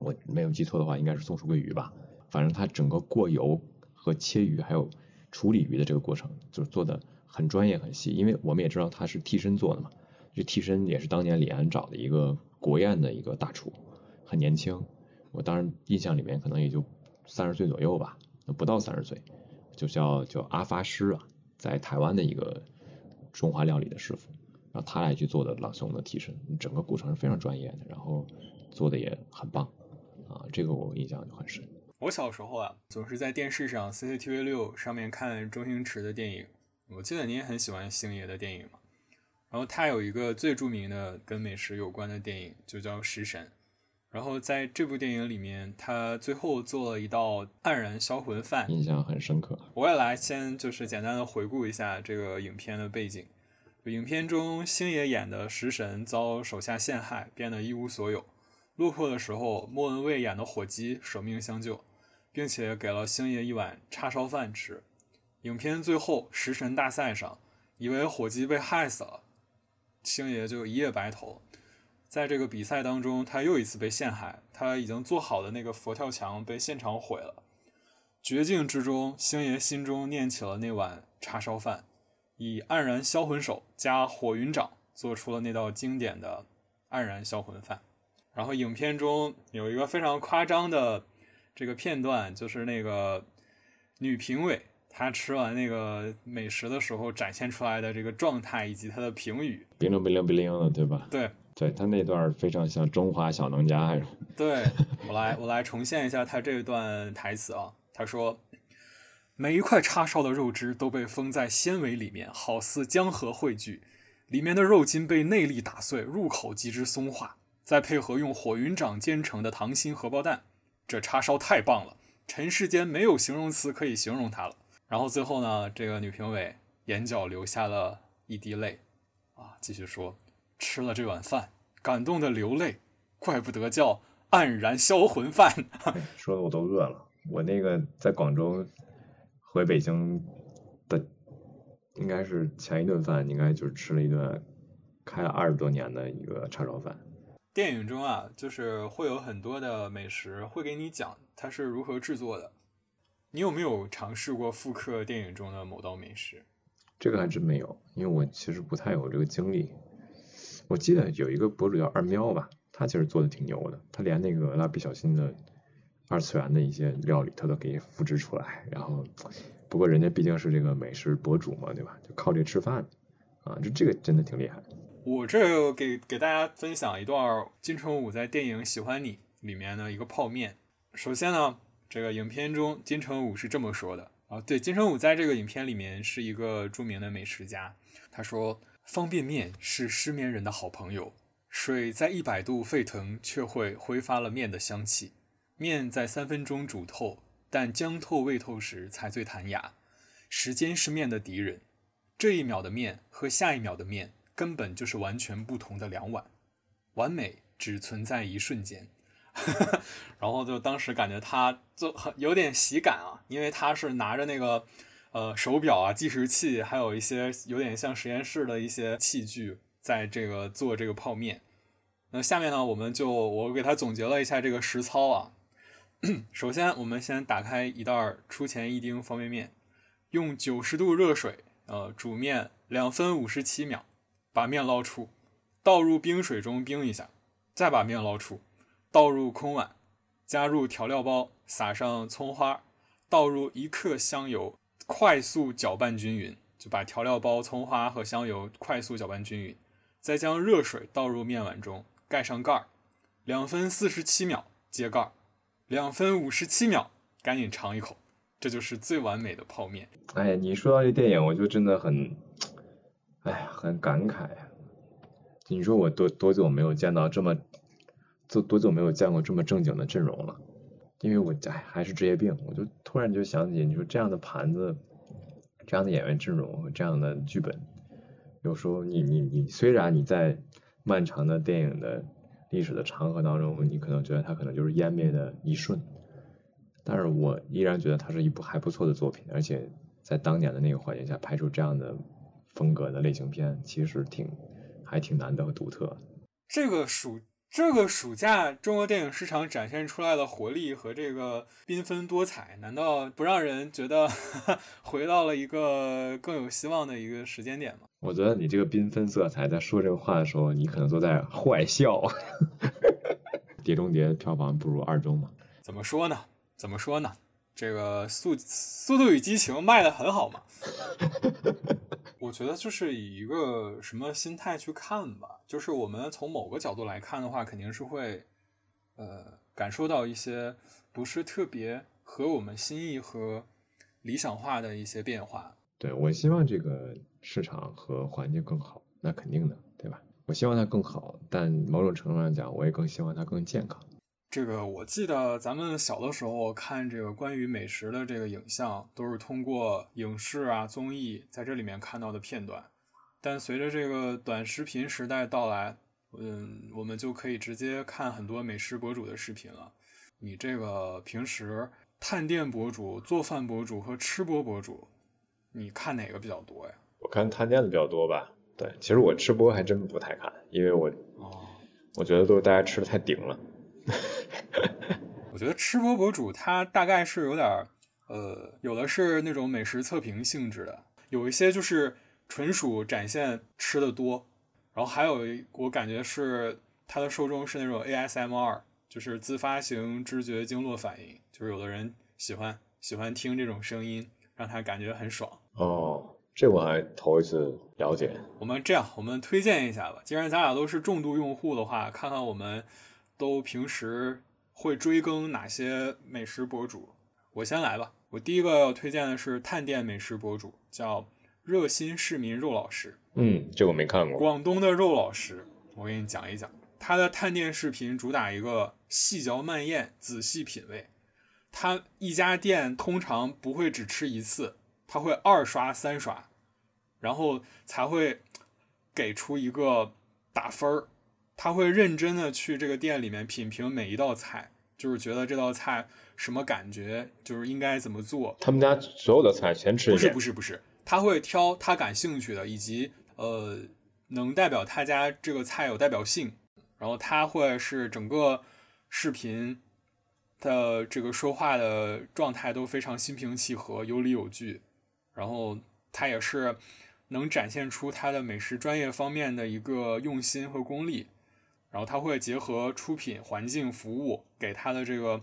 我没有记错的话，应该是松鼠桂鱼吧。反正他整个过油和切鱼还有处理鱼的这个过程，就是做的很专业很细。因为我们也知道他是替身做的嘛，这替身也是当年李安找的一个国宴的一个大厨，很年轻。我当时印象里面可能也就三十岁左右吧，不到三十岁，就叫叫阿发师啊，在台湾的一个中华料理的师傅，然后他来去做的朗诵的替身，整个过程是非常专业的，然后做的也很棒。啊，这个我印象就很深。我小时候啊，总是在电视上 CCTV 六上面看周星驰的电影。我记得你也很喜欢星爷的电影嘛。然后他有一个最著名的跟美食有关的电影，就叫《食神》。然后在这部电影里面，他最后做了一道黯然销魂饭，印象很深刻。我也来先就是简单的回顾一下这个影片的背景。影片中星爷演的食神遭手下陷害，变得一无所有。落魄的时候，莫文蔚演的火鸡舍命相救，并且给了星爷一碗叉烧饭吃。影片最后食神大赛上，以为火鸡被害死了，星爷就一夜白头。在这个比赛当中，他又一次被陷害，他已经做好的那个佛跳墙被现场毁了。绝境之中，星爷心中念起了那碗叉烧饭，以黯然销魂手加火云掌做出了那道经典的黯然销魂饭。然后影片中有一个非常夸张的这个片段，就是那个女评委她吃完那个美食的时候展现出来的这个状态以及她的评语，冰灵冰灵冰灵的，对吧？对，对她那段非常像中华小当家。还是对我来 (laughs) 我来重现一下她这段台词啊，她说：“每一块叉烧的肉汁都被封在纤维里面，好似江河汇聚，里面的肉筋被内力打碎，入口即之松化。”再配合用火云掌煎成的溏心荷包蛋，这叉烧太棒了，尘世间没有形容词可以形容它了。然后最后呢，这个女评委眼角流下了一滴泪，啊，继续说，吃了这碗饭，感动的流泪，怪不得叫黯然销魂饭。(laughs) 说的我都饿了。我那个在广州回北京的，应该是前一顿饭，应该就是吃了一顿开了二十多年的一个叉烧饭。电影中啊，就是会有很多的美食会给你讲它是如何制作的。你有没有尝试过复刻电影中的某道美食？这个还真没有，因为我其实不太有这个经历。我记得有一个博主叫二喵吧，他其实做的挺牛的，他连那个蜡笔小新的二次元的一些料理他都给复制出来。然后，不过人家毕竟是这个美食博主嘛，对吧？就靠这吃饭啊，这这个真的挺厉害。我这给给大家分享一段金城武在电影《喜欢你》里面的一个泡面。首先呢，这个影片中金城武是这么说的啊，对，金城武在这个影片里面是一个著名的美食家。他说：“方便面是失眠人的好朋友，水在一百度沸腾，却会挥发了面的香气。面在三分钟煮透，但将透未透时才最弹牙。时间是面的敌人，这一秒的面和下一秒的面。”根本就是完全不同的两碗，完美只存在一瞬间。(laughs) 然后就当时感觉他就很有点喜感啊，因为他是拿着那个呃手表啊、计时器，还有一些有点像实验室的一些器具，在这个做这个泡面。那下面呢，我们就我给他总结了一下这个实操啊。(clears throat) 首先，我们先打开一袋出前一丁方便面，用九十度热水呃煮面两分五十七秒，把面捞出，倒入冰水中冰一下，再把面捞出，倒入空碗，加入调料包，撒上葱花，倒入一克香油，快速搅拌均匀，就把调料包、葱花和香油快速搅拌均匀，再将热水倒入面碗中，盖上盖儿，两分四十七秒揭盖儿。两分五十七秒，赶紧尝一口，这就是最完美的泡面。哎，你说到这电影，我就真的很，哎呀，很感慨呀。你说我多多久没有见到这么，多多久没有见过这么正经的阵容了？因为我哎还是职业病，我就突然就想起，你说这样的盘子，这样的演员阵容和这样的剧本，有时候你你你虽然你在漫长的电影的历史的长河当中，你可能觉得它可能就是湮灭的一瞬，但是我依然觉得它是一部还不错的作品，而且在当年的那个环境下拍出这样的风格的类型片，其实挺还挺难得和独特。这个暑这个暑假，中国电影市场展现出来的活力和这个缤纷多彩，难道不让人觉得 (laughs) 回到了一个更有希望的一个时间点吗？我觉得你这个缤纷色彩在说这个话的时候，你可能都在坏笑。(laughs) 碟中谍票房不如二中嘛？怎么说呢？怎么说呢？这个速《速度与激情》卖的很好嘛？(laughs) 我觉得就是以一个什么心态去看吧，就是我们从某个角度来看的话，肯定是会呃感受到一些不是特别合我们心意和理想化的一些变化。对我希望这个市场和环境更好，那肯定的，对吧？我希望它更好，但某种程度上讲，我也更希望它更健康。这个我记得咱们小的时候看这个关于美食的这个影像，都是通过影视啊综艺在这里面看到的片段。但随着这个短视频时代到来，嗯，我们就可以直接看很多美食博主的视频了。你这个平时探店博主、做饭博主和吃播博主，你看哪个比较多呀？我看探店的比较多吧。对，其实我吃播还真不太看，因为我哦，我觉得都是大家吃的太顶了。我觉得吃播博主他大概是有点儿，呃，有的是那种美食测评性质的，有一些就是纯属展现吃的多，然后还有一我感觉是他的受众是那种 ASMR，就是自发型知觉经络反应，就是有的人喜欢喜欢听这种声音，让他感觉很爽。哦，这我还头一次了解。我们这样，我们推荐一下吧。既然咱俩都是重度用户的话，看看我们都平时会追更哪些美食博主。我先来吧，我第一个要推荐的是探店美食博主，叫热心市民肉老师，嗯，这我没看过。广东的肉老师。我给你讲一讲，他的探店视频主打一个细嚼慢咽、仔细品味。他一家店通常不会只吃一次，他会二刷、三刷，然后才会给出一个打分儿。他会认真的去这个店里面品评每一道菜，就是觉得这道菜什么感觉，就是应该怎么做。他们家所有的菜全吃一不是。不是不是，他会挑他感兴趣的，以及呃能代表他家这个菜有代表性，然后他会是整个视频的这个说话的状态都非常心平气和、有理有据，然后他也是能展现出他的美食专业方面的一个用心和功力，然后他会结合出品、环境、服务，给他的这个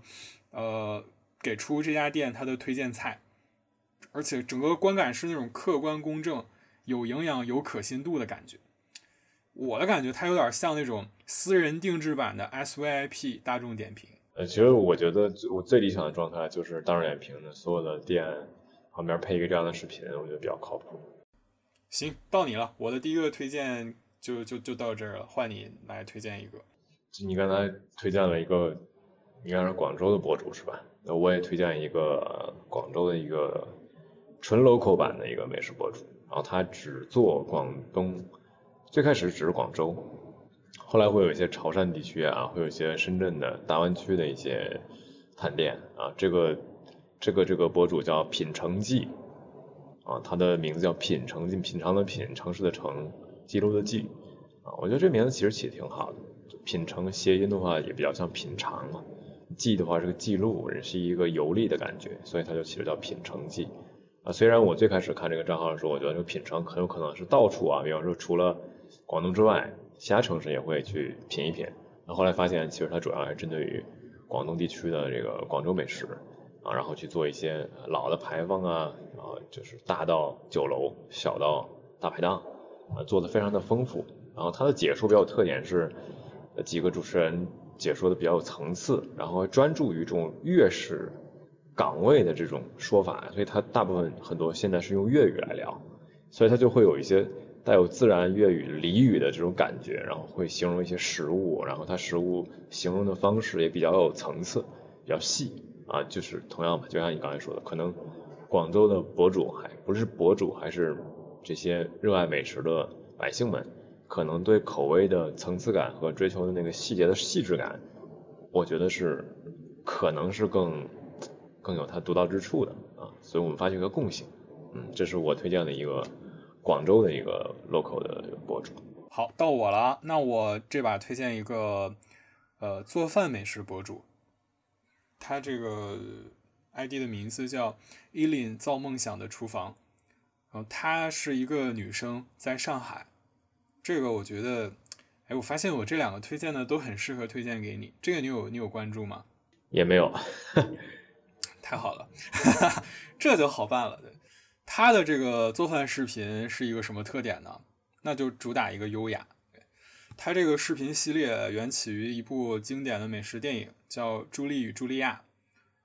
呃给出这家店他的推荐菜。而且整个观感是那种客观公正、有营养、有可信度的感觉。我的感觉，它有点像那种私人定制版的 SVIP 大众点评。呃，其实我觉得我最理想的状态就是大众点评的所有的店旁边配一个这样的视频，我觉得比较靠谱。行，到你了，我的第一个推荐就就就到这儿了，换你来推荐一个。你刚才推荐了一个，应该是广州的博主是吧？那我也推荐一个广州的一个纯 local 版的一个美食博主，然后他只做广东，最开始只是广州，后来会有一些潮汕地区啊，会有一些深圳的大湾区的一些探店啊，这个这个这个博主叫品城记，啊，他的名字叫品城记，品尝的品，城市的城，记录的记，啊，我觉得这名字其实起的挺好的。品城谐音的话也比较像品尝嘛，记的话是个记录，是一个游历的感觉，所以它就起了叫品城记。啊，虽然我最开始看这个账号的时候，我觉得这个品城很有可能是到处啊，比方说除了广东之外，其他城市也会去品一品。那后来发现，其实它主要还是针对于广东地区的这个广州美食啊，然后去做一些老的牌坊啊，然后就是大到酒楼，小到大排档，啊，做的非常的丰富。然后他的解说比较有特点是，几个主持人解说的比较有层次，然后专注于这种粤式岗位的这种说法，所以他大部分很多现在是用粤语来聊，所以他就会有一些带有自然粤语俚语的这种感觉，然后会形容一些食物，然后它食物形容的方式也比较有层次，比较细啊，就是同样吧，就像你刚才说的，可能广州的博主还不是博主，还是这些热爱美食的百姓们，可能对口味的层次感和追求的那个细节的细致感，我觉得是可能是更更有它独到之处的啊，所以我们发现一个共性，嗯，这是我推荐的一个广州的一个 local 的博主。好，到我了，那我这把推荐一个呃做饭美食博主，他这个 ID 的名字叫伊琳造梦想的厨房，然后她是一个女生，在上海，这个我觉得，哎，我发现我这两个推荐的都很适合推荐给你，这个你有你有关注吗？也没有，(laughs) 太好了，(laughs) 这就好办了。对，他的这个做饭视频是一个什么特点呢？那就主打一个优雅。对他这个视频系列缘起于一部经典的美食电影，叫《朱莉与茱莉亚》。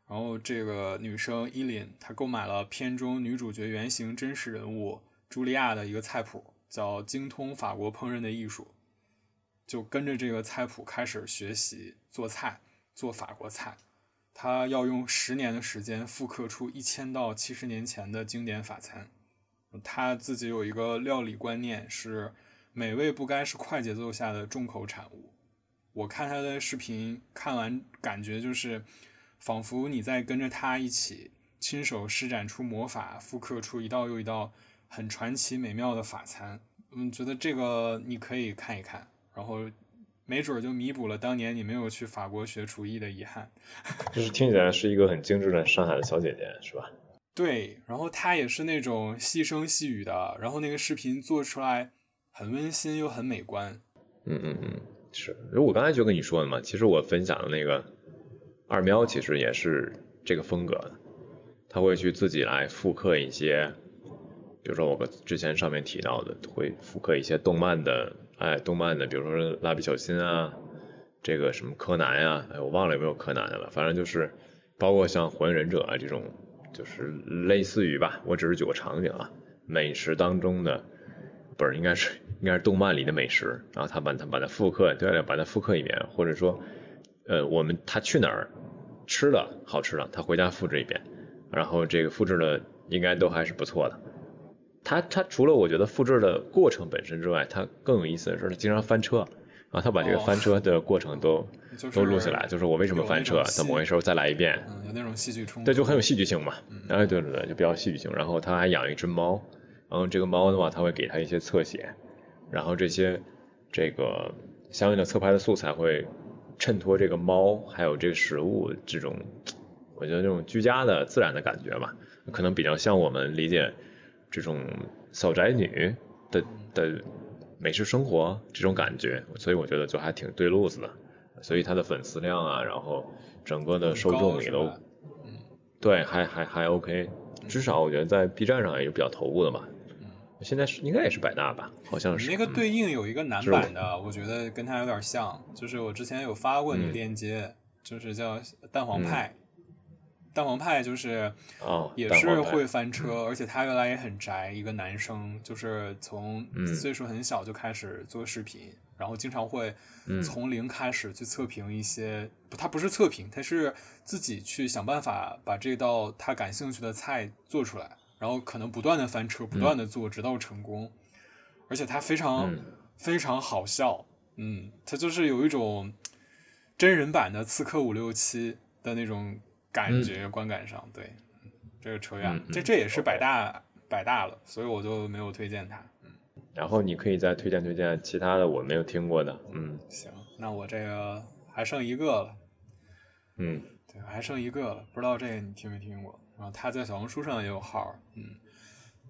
然后这个女生伊琳，她购买了片中女主角原型真实人物茱莉亚的一个菜谱，叫《精通法国烹饪的艺术》，就跟着这个菜谱开始学习做菜，做法国菜。她要用十年的时间复刻出一千到七十年前的经典法餐。她自己有一个料理观念是，美味不该是快节奏下的重口产物。我看她的视频，看完感觉就是，仿佛你在跟着他一起亲手施展出魔法，复刻出一道又一道很传奇美妙的法餐。嗯，觉得这个你可以看一看，然后没准儿就弥补了当年你没有去法国学厨艺的遗憾。(laughs) 就是听起来是一个很精致的上海的小姐姐，是吧？对，然后她也是那种细声细语的，然后那个视频做出来很温馨又很美观。嗯嗯嗯，是。我刚才就跟你说的嘛，其实我分享的那个二喵其实也是这个风格的，他会去自己来复刻一些，比如说我之前上面提到的，会复刻一些动漫的，哎，动漫的，比如说蜡笔小新啊，这个什么柯南呀、哎，我忘了有没有柯南的了，反正就是包括像火影忍者啊这种。就是类似于吧，我只是举个场景啊，美食当中的不是应该是应该是动漫里的美食，然后他把它把它复刻，对了，把它复刻一遍，或者说呃我们他去哪儿吃了好吃了，他回家复制一遍，然后这个复制的应该都还是不错的。他他除了我觉得复制的过程本身之外，他更有意思的是他经常翻车。然后他把这个翻车的过程都、(laughs) 哦就是、都录下来，就是我为什么翻车，怎么回事，再来一遍。嗯，有那种戏剧冲突。对，就很有戏剧性嘛。嗯、哎，对对对，就比较戏剧性。然后他还养一只猫，然后这个猫的话，他会给它一些侧写，然后这些这个相应的侧拍的素材会衬托这个猫还有这个食物这种，我觉得这种居家的自然的感觉吧，可能比较像我们理解这种小宅女的的。美食生活这种感觉，所以我觉得就还挺对路子的，所以他的粉丝量啊，然后整个的受众也都，嗯，对，还还还 OK，至少我觉得在 B 站上也是比较头部的吧。嗯，现在是应该也是百纳吧，好像是。你那个对应有一个男版的，我觉得跟他有点像，就是我之前有发过你链接，嗯、就是叫蛋黄派。嗯蛋黄派就是，哦，也是会翻车，而且他原来也很宅，一个男生，就是从岁数很小就开始做视频，嗯、然后经常会从零开始去测评一些，不，他不是测评，他是自己去想办法把这道他感兴趣的菜做出来，然后可能不断的翻车，不断的做，直到成功，而且他非常、嗯、非常好笑，嗯，他就是有一种真人版的刺客伍六七的那种。感觉、嗯、观感上，对，这个扯远了，嗯、这这也是百大百大了，所以我就没有推荐他。嗯，然后你可以再推荐推荐其他的我没有听过的，嗯，行，那我这个还剩一个了，嗯对，还剩一个了，不知道这个你听没听过？然后他在小红书上也有号，嗯，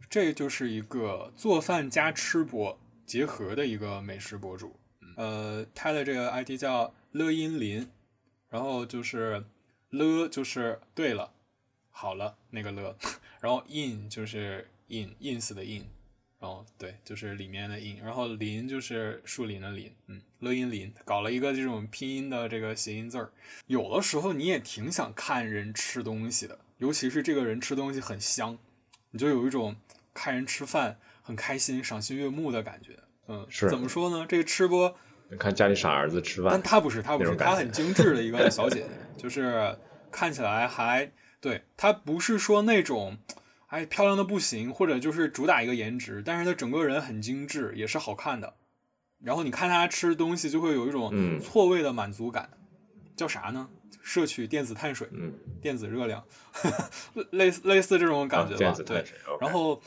这就是一个做饭加吃播结合的一个美食博主，呃，他的这个 ID 叫乐音林，然后就是了就是对了，好了那个了，(laughs) 然后 in 就是 in ins 的 in，然后对，就是里面的 in，然后林就是树林的林，嗯，乐音林搞了一个这种拼音的这个谐音字儿。有的时候你也挺想看人吃东西的，尤其是这个人吃东西很香，你就有一种看人吃饭很开心、赏心悦目的感觉。嗯，是怎么说呢？这个吃播，你看家里傻儿子吃饭但饭，她不是，她不是，那种感觉她很精致的一个小姐姐，(laughs) 就是看起来还对她不是说那种。哎，漂亮的不行，或者就是主打一个颜值，但是她整个人很精致，也是好看的。然后你看她吃东西，就会有一种嗯错位的满足感。叫啥呢？摄取电子碳水，嗯，电子热量，(laughs) 类似类似这种感觉吧。对然后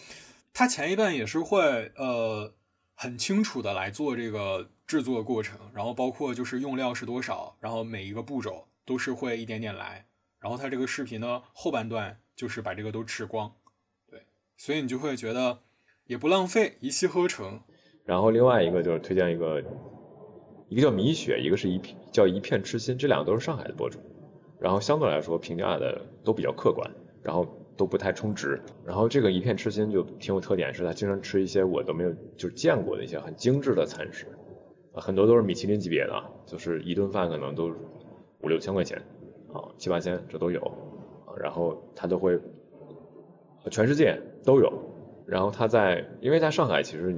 他前一段也是会呃很清楚的来做这个制作过程，然后包括就是用料是多少，然后每一个步骤都是会一点点来。然后他这个视频的后半段就是把这个都吃光，对，所以你就会觉得也不浪费，一气呵成。然后另外一个就是推荐一个，一个叫米雪，一个是一片叫一片痴心，这两个都是上海的博主，然后相对来说评价的都比较客观，然后都不太充值。然后这个一片痴心就挺有特点，是他经常吃一些我都没有就是见过的一些很精致的餐食，很多都是米其林级别的，就是一顿饭可能都五六千块钱，啊七八千这都有，啊然后他都会，全世界都有。然后他在，因为在上海其实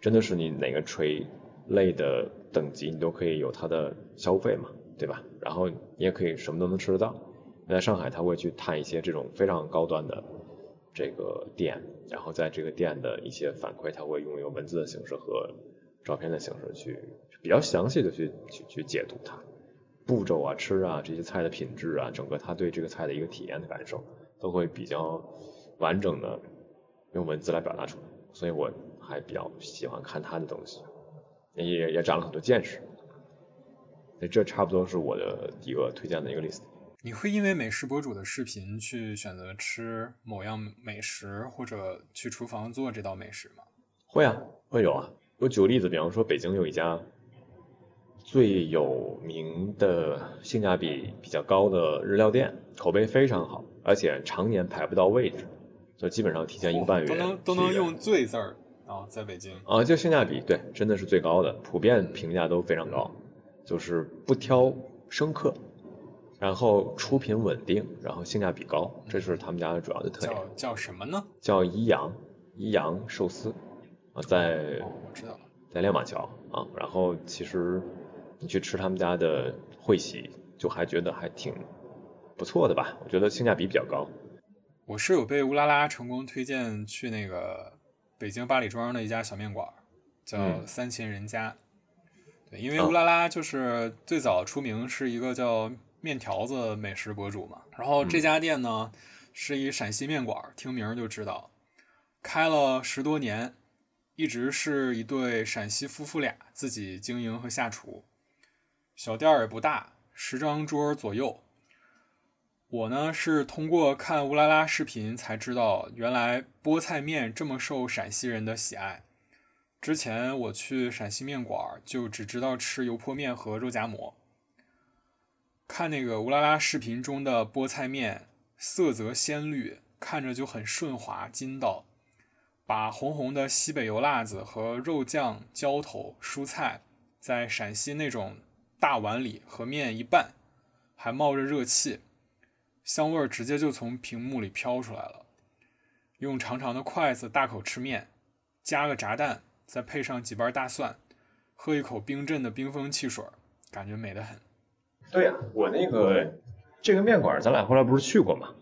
真的是你哪个垂类的等级，你都可以有它的消费嘛，对吧？然后你也可以什么都能吃得到。那在上海，他会去探一些这种非常高端的这个店，然后在这个店的一些反馈，他会用有文字的形式和照片的形式去比较详细的去去去解读它步骤啊、吃啊这些菜的品质啊，整个他对这个菜的一个体验的感受，都会比较完整的用文字来表达出来。所以我还比较喜欢看他的东西，也也长了很多见识。所以这差不多是我的一个推荐的一个 list。你会因为美食博主的视频去选择吃某样美食，或者去厨房做这道美食吗？会啊，会有啊。我举个例子，比方说北京有一家最有名的性价比比较高的日料店，口碑非常好，而且常年排不到位置，就基本上提前一个半月都能都能用“最”字儿啊，在北京。啊，就性价比对，真的是最高的，普遍评价都非常高，就是不挑生客，然后出品稳定，然后性价比高，这是他们家的主要的特点。叫叫什么呢？叫宜阳，宜阳寿司啊，在哦，我知道了。在亮马桥啊，然后其实你去吃他们家的会席，就还觉得还挺不错的吧，我觉得性价比比较高。我是有被乌拉拉成功推荐去那个北京八里庄的一家小面馆儿，叫嗯三秦人家。对，因为啊乌拉拉就是最早出名是一个叫面条子美食博主嘛，然后这嗯家店呢是一陕西面馆儿，听名儿就知道，开了十多年，一直是一对陕西夫妇俩自己经营和下厨，小店儿也不大，十张桌左右。我呢是通过看乌拉拉视频才知道，原来菠菜面这么受陕西人的喜爱。之前我去陕西面馆就只知道吃油泼面和肉夹馍。看那个乌拉拉视频中的菠菜面，色泽鲜绿，看着就很顺滑筋道。把红红的西北油辣子和肉酱、浇头、蔬菜在陕西那种大碗里和面一拌，还冒着热气。香味儿直接就从屏幕里飘出来了。用长长的筷子大口吃面，加个炸蛋，再配上几瓣大蒜，喝一口冰镇的冰峰汽水，感觉美得很。对呀、我那个这个面馆，咱俩后来不是去过吗？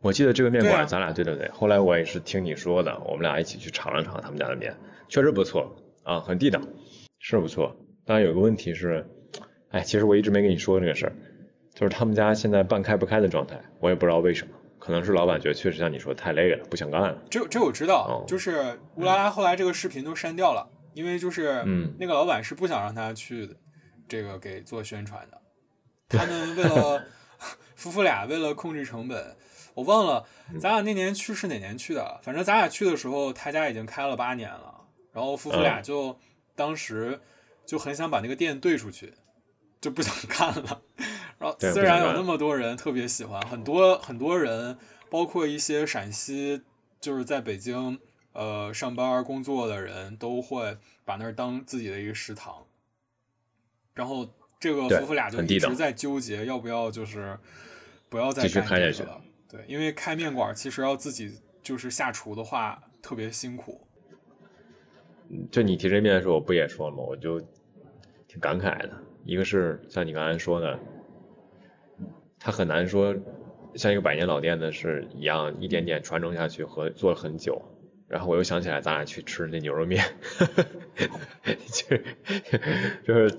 我记得这个面馆，咱俩对对对，后来我也是听你说的，我们俩一起去尝了尝他们家的面，确实不错啊，很地道，是不错。当然有个问题是，哎，其实我一直没跟你说这个事儿，就是他们家现在半开不开的状态，我也不知道为什么，可能是老板觉得确实像你说的太累了，不想干了。这这我知道，哦就是乌拉拉后来这个视频都删掉了，因为就是嗯那个老板是不想让他去这个给做宣传的。(laughs) 他们为了夫妇俩为了控制成本，我忘了咱俩那年去是哪年去的，反正咱俩去的时候他家已经开了八年了，然后夫妇俩就当时就很想把那个店兑出去，就不想干了。然后虽然有那么多人特别喜欢，很多很多人，包括一些陕西就是在北京呃上班工作的人都会把那儿当自己的一个食堂。然后这个夫妇俩就一直在纠结要不要就是不要再干开下去这个了。对，因为开面馆其实要自己就是下厨的话特别辛苦。就你提这面的时候，我不也说了吗？我就挺感慨的。一个是像你刚才说的，它很难说像一个百年老店的是一样，一点点传承下去和做了很久。然后我又想起来，咱俩去吃那牛肉面，(laughs) 就就是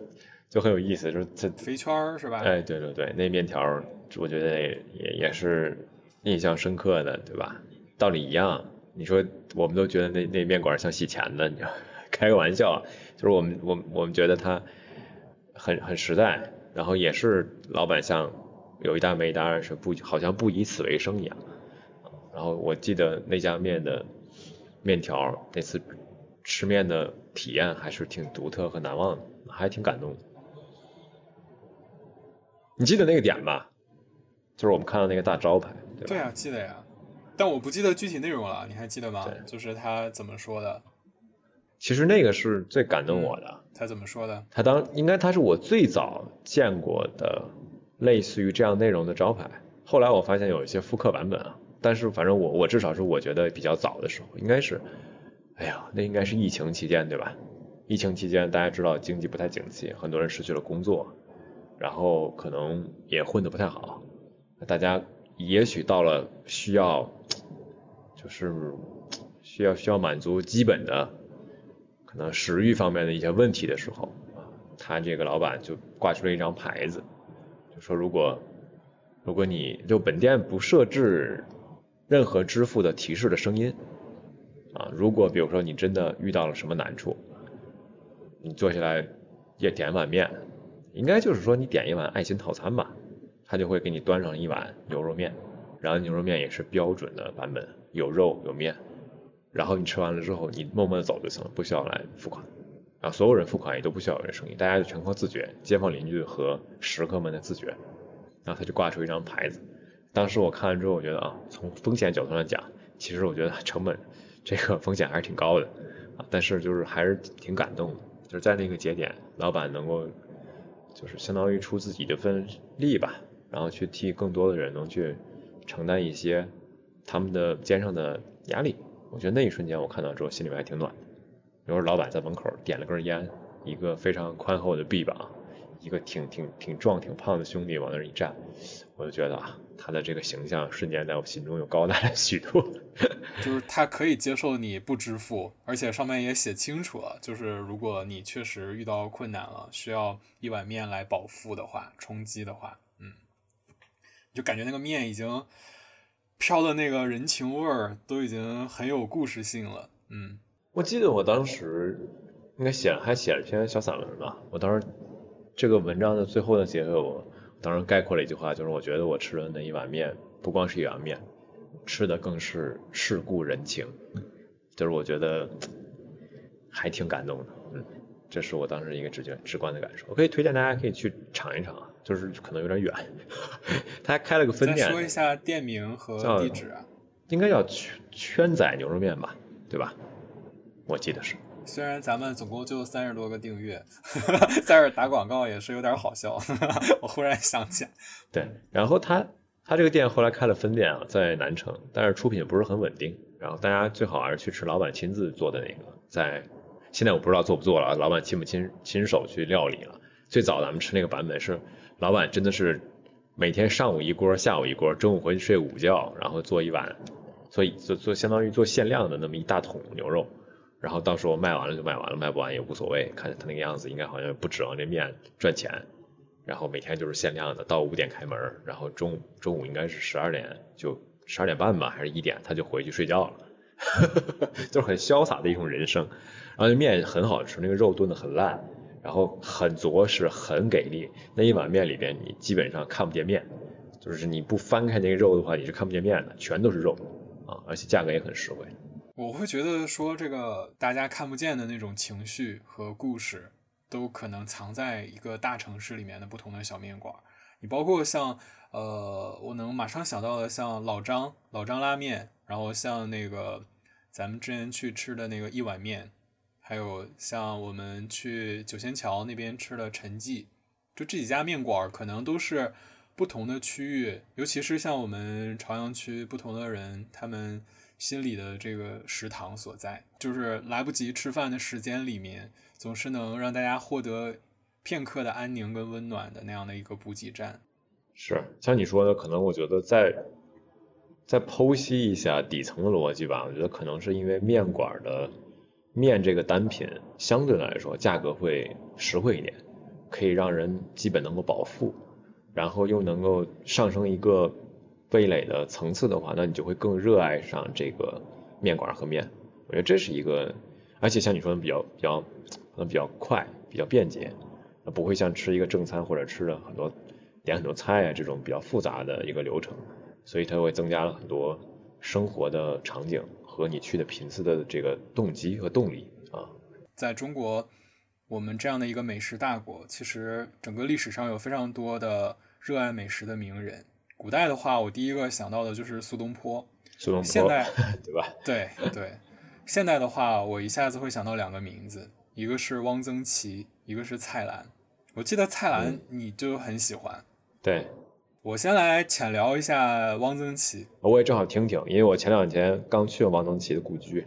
就很有意思，就是它肥圈儿是吧？哎，对对对，那面条我觉得也也也是印象深刻的，对吧？道理一样，你说我们都觉得那那面馆像洗钱的，你知道，(laughs) 开个玩笑，就是我们我们我们觉得它很很实在，然后也是老板像有一搭没一搭是不好像不以此为生一样。然后我记得那家面的面条那次吃面的体验还是挺独特和难忘的，还挺感动的。你记得那个点吧？就是我们看到那个大招牌，对吧？对呀、记得呀，但我不记得具体内容了，你还记得吗对？就是他怎么说的？其实那个是最感动我的。他怎么说的？他当应该他是我最早见过的类似于这样内容的招牌。后来我发现有一些复刻版本啊，但是反正我我至少是我觉得比较早的时候，应该是，哎呀，那应该是疫情期间对吧？疫情期间大家知道经济不太景气，很多人失去了工作，然后可能也混得不太好，大家也许到了需要就是需要需要满足基本的可能食欲方面的一些问题的时候，他这个老板就挂出了一张牌子，就说如果如果你就本店不设置任何支付的提示的声音，啊，如果比如说你真的遇到了什么难处，你坐下来也点碗面，应该就是说你点一碗爱心套餐吧，他就会给你端上一碗牛肉面，然后牛肉面也是标准的版本，有肉有面，然后你吃完了之后，你默默的走就行了，不需要来付款。啊，所有人付款也都不需要有人声音，大家就全靠自觉，街坊邻居和食客们的自觉。然后他就挂出一张牌子，当时我看完之后，我觉得啊，从风险角度上讲，其实我觉得成本这个风险还是挺高的啊，但是就是还是挺感动的，就是在那个节点，老板能够就是相当于出自己的份力吧，然后去替更多的人能去承担一些他们的肩上的压力。我觉得那一瞬间我看到之后，心里面还挺暖的。比如说老板在门口点了根烟，一个非常宽厚的臂膀，一个挺挺挺壮挺胖的兄弟往那儿一站，我就觉得啊，他的这个形象瞬间在我心中又高大了许多。就是他可以接受你不支付，而且上面也写清楚了，就是如果你确实遇到困难了，需要一碗面来饱腹的话，充饥的话，嗯，就感觉那个面已经飘的那个人情味儿都已经很有故事性了，嗯，我记得我当时应该写还写了篇小散文吧，我当时这个文章的最后的结尾，我当时概括了一句话，就是我觉得我吃的那一碗面不光是一碗面，吃的更是世故人情，就是我觉得还挺感动的，嗯，这是我当时一个直觉直观的感受。我可以推荐大家可以去尝一尝啊，就是可能有点远，他还开了个分店，说一下店名和地址啊。应该叫圈圈仔牛肉面吧，对吧？我记得是。虽然咱们总共就三十多个订阅，(laughs) 在这儿打广告也是有点好笑。(laughs) 我忽然想起来，对，然后他他这个店后来开了分店啊，在南城，但是出品不是很稳定。然后大家最好还是去吃老板亲自做的那个，在现在我不知道做不做了，啊老板亲不亲亲手去料理了。最早咱们吃那个版本是老板真的是每天上午一锅，下午一锅，中午回去睡午觉，然后做一碗，所以做做相当于做限量的那么一大桶牛肉。然后到时候卖完了就卖完了，卖不完也无所谓。看他那个样子，应该好像不指望这面赚钱。然后每天就是限量的，到五点开门，然后中午中午应该是十二点就十二点半吧，还是一点他就回去睡觉了，(laughs) 就是很潇洒的一种人生。然后那面很好吃，那个肉炖的很烂，然后很着实、很给力。那一碗面里边，你基本上看不见面，就是你不翻开那个肉的话，你是看不见面的，全都是肉啊，而且价格也很实惠。我会觉得说，这个大家看不见的那种情绪和故事，都可能藏在一个大城市里面的不同的小面馆。你包括像呃，我能马上想到的，像老张老张拉面，然后像那个咱们之前去吃的那个一碗面，还有像我们去九仙桥那边吃的陈记，就这几家面馆可能都是不同的区域，尤其是像我们朝阳区不同的人，他们心里的这个食堂所在，就是来不及吃饭的时间里面，总是能让大家获得片刻的安宁跟温暖的那样的一个补给站。是，像你说的，可能我觉得再再剖析一下底层的逻辑吧，我觉得可能是因为面馆的面这个单品相对来说价格会实惠一点，可以让人基本能够饱腹，然后又能够上升一个味蕾的层次的话，那你就会更热爱上这个面馆和面。我觉得这是一个，而且像你说的比较比较可能比较快，比较便捷，不会像吃一个正餐或者吃了很多点很多菜啊这种比较复杂的一个流程，所以它会增加了很多生活的场景和你去的频次的这个动机和动力啊。在中国，我们这样的一个美食大国，其实整个历史上有非常多的热爱美食的名人。古代的话，我第一个想到的就是苏东坡。苏东坡，现 (laughs) 代对吧？对对，现代的话，我一下子会想到两个名字，一个是汪曾祺，一个是蔡澜。我记得蔡澜你就很喜欢。对，我先来浅聊一下汪曾祺。我也正好听听，因为我前两天刚去了汪曾祺的故居。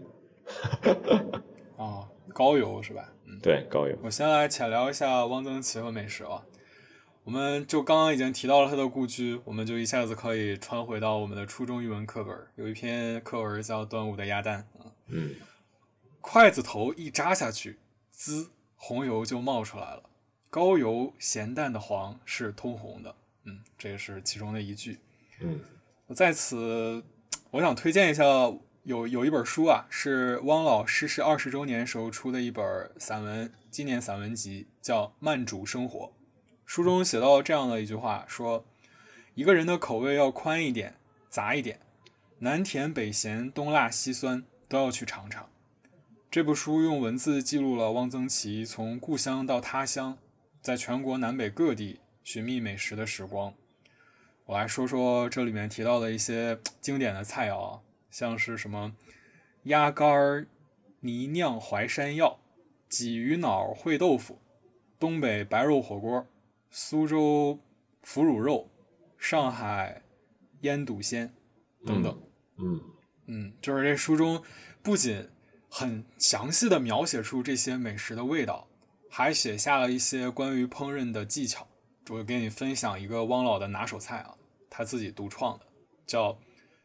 哦，高邮是吧？嗯，对，高邮。我先来浅聊一下汪曾祺和美食啊。我们就刚刚已经提到了他的故居，我们就一下子可以穿回到我们的初中语文课本，有一篇课文叫《端午的鸭蛋》啊。嗯，筷子头一扎下去，滋，红油就冒出来了。高油咸淡的黄是通红的，嗯，这也是其中的一句。嗯，我在此，我想推荐一下，有有一本书啊，是汪老逝世二十周年时候出的一本散文纪念散文集，叫《慢煮生活》。书中写到这样的一句话，说一个人的口味要宽一点、杂一点，南甜北咸、东辣西酸都要去尝尝。这部书用文字记录了汪曾祺从故乡到他乡，在全国南北各地寻觅美食的时光。我来说说这里面提到的一些经典的菜肴啊，像是什么鸭肝儿泥酿淮山药、鲫鱼脑烩豆腐、东北白肉火锅、苏州腐乳肉、上海腌笃鲜等等。嗯嗯，就是这书中不仅很详细的描写出这些美食的味道，还写下了一些关于烹饪的技巧。我给你分享一个汪老的拿手菜啊，他自己独创的，叫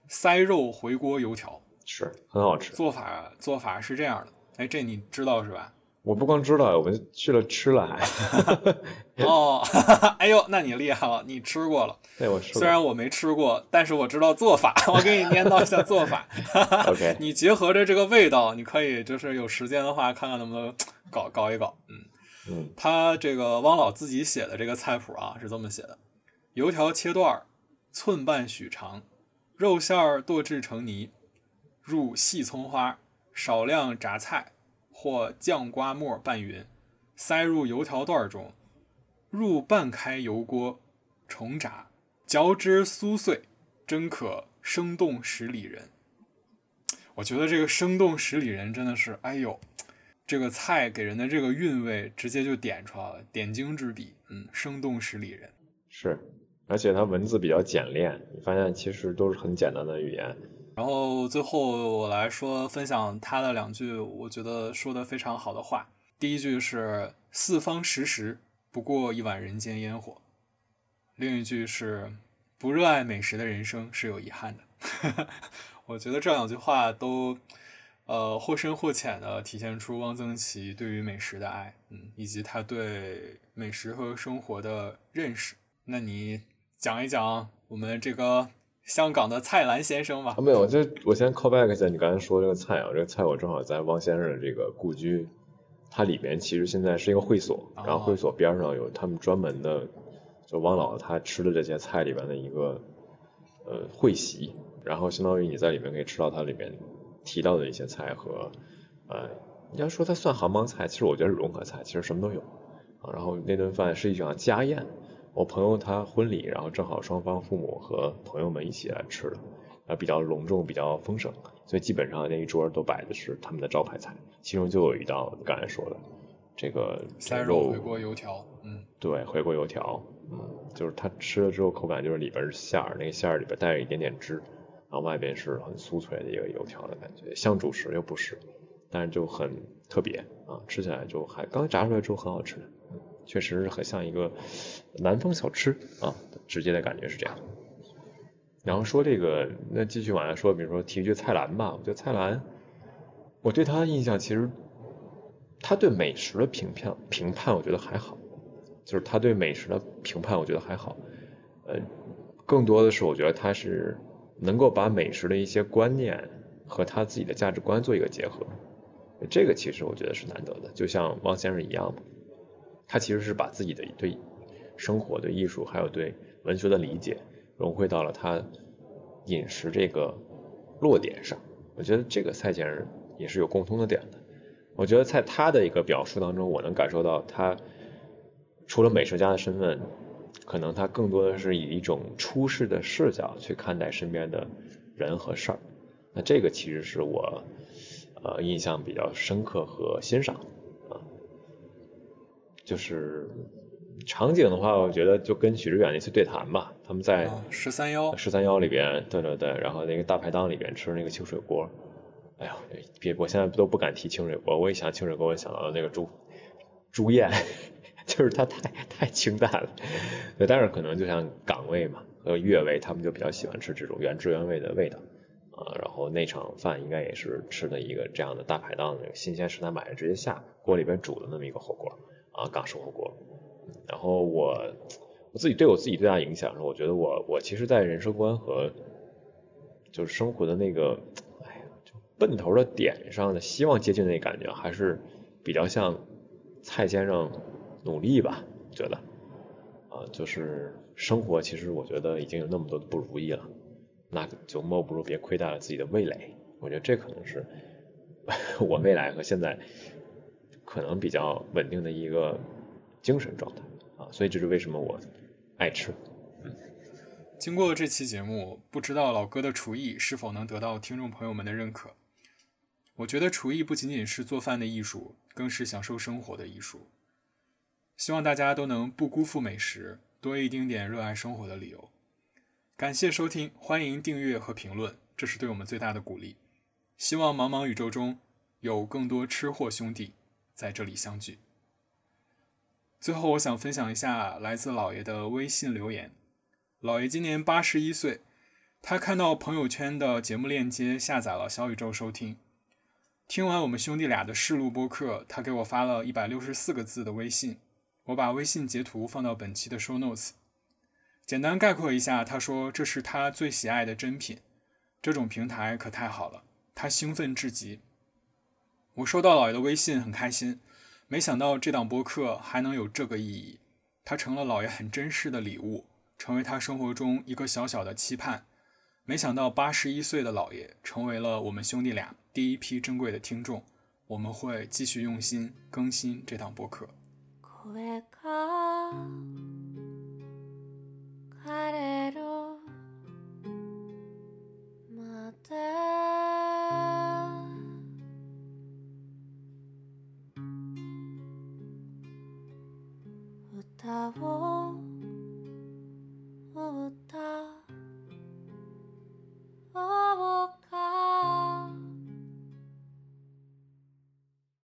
塞肉回锅油条。是很好吃。做法做法是这样的，哎，这你知道是吧？我不光知道，我们去了吃了还。(laughs) 哦，哎呦，那你厉害了，你吃过了。对，我吃过。虽然我没吃过，但是我知道做法。我给你念叨一下做法。(laughs) OK 你结合着这个味道，你可以就是有时间的话，看看能不能搞搞一搞。嗯，他这个汪老自己写的这个菜谱啊是这么写的：油条切段儿，寸半许长，肉馅儿剁制成泥，入细葱花，少量榨菜或酱瓜末拌匀，塞入油条段中，入半开油锅，重炸，嚼之酥碎，真可生动十里人。我觉得这个生动十里人真的是，哎呦，这个菜给人的这个韵味直接就点出来了，点睛之笔，嗯，生动十里人。是，而且它文字比较简练，你发现其实都是很简单的语言。然后最后我来说分享他的两句，我觉得说的非常好的话。第一句是“四方食时，不过一碗人间烟火”，另一句是“不热爱美食的人生是有遗憾的”。(laughs) 我觉得这两句话都，呃，或深或浅的体现出汪曾祺对于美食的爱，嗯，以及他对美食和生活的认识。那你讲一讲我们这个香港的蔡澜先生吧啊，。没有，就我先 call back 一下你刚才说这个菜啊，这个菜我正好在汪先生的这个故居它里面其实现在是一个会所，然后会所边上有他们专门的，就汪老他吃的这些菜里边的一个呃会席，然后相当于你在里面可以吃到它里面提到的一些菜和呃，你要说它算杭帮菜，其实我觉得是融合菜，其实什么都有啊。然后那顿饭是一场家宴，我朋友他婚礼，然后正好双方父母和朋友们一起来吃的，啊比较隆重，比较丰盛，所以基本上那一桌都摆的是他们的招牌菜，其中就有一道刚才说的这个塞肉肉回锅油条，嗯，对，回锅油条，嗯，就是它吃了之后口感就是里边是馅儿，那个馅儿里边带着一点点汁，然后外边是很酥脆的一个油条的感觉，像主食又不是，但是就很特别啊，吃起来就还刚炸出来之后很好吃，确实是很像一个南方小吃啊，直接的感觉是这样。然后说这个，那继续往下说，比如说提一句蔡澜吧，我觉得蔡澜，我对他的印象其实，他对美食的评判评判，我觉得还好，就是他对美食的评判，我觉得还好，呃，更多的是我觉得他是能够把美食的一些观念和他自己的价值观做一个结合，这个其实我觉得是难得的，就像汪先生一样，他其实是把自己的对生活、对艺术还有对文学的理解。融汇到了他饮食这个落点上，我觉得这个蔡先生也是有共通的点的。我觉得在他的一个表述当中，我能感受到他除了美食家的身份，可能他更多的是以一种出世的视角去看待身边的人和事儿。那这个其实是我呃印象比较深刻和欣赏啊，就是。场景的话，我觉得就跟许知远那次对谈吧，他们在十三幺十三幺里边，对对对，然后那个大排档里边吃那个清水锅，哎呦，别，我现在都不敢提清水锅，我一想清水锅，我想到了那个猪猪宴，(laughs) 就是它太太清淡了，对，但是可能就像港味嘛和粤味，他们就比较喜欢吃这种原汁原味的味道啊，然后那场饭应该也是吃的一个这样的大排档的新鲜食材买的直接下锅里边煮的那么一个火锅啊，港式火锅。然后我我自己对我自己最大影响是，我觉得我我其实，在人生观和就是生活的那个，哎呀，就奔头的点上的希望接近那感觉，还是比较像蔡先生努力吧，觉得啊，就是生活其实我觉得已经有那么多的不如意了，那就莫不如别亏待了自己的味蕾。我觉得这可能是 (laughs) 我未来和现在可能比较稳定的一个。精神状态啊，所以这是为什么我爱吃。嗯，经过这期节目，不知道老哥的厨艺是否能得到听众朋友们的认可？我觉得厨艺不仅仅是做饭的艺术，更是享受生活的艺术。希望大家都能不辜负美食，多一丁点热爱生活的理由。感谢收听，欢迎订阅和评论，这是对我们最大的鼓励。希望茫茫宇宙中有更多吃货兄弟在这里相聚。最后，我想分享一下来自老爷的微信留言。老爷今年八十一岁，他看到朋友圈的节目链接，下载了小宇宙收听。听完我们兄弟俩的试录播客，他给我发了一百六十四个字的微信，我把微信截图放到本期的 show notes。简单概括一下，他说这是他最喜爱的珍品，这种平台可太好了，他兴奋至极。我收到老爷的微信，很开心。没想到这档播客还能有这个意义，它成了老爷很珍视的礼物，成为他生活中一个小小的期盼。没想到八十一岁的老爷成为了我们兄弟俩第一批珍贵的听众，我们会继续用心更新这档播客。声が枯歌を歌。おう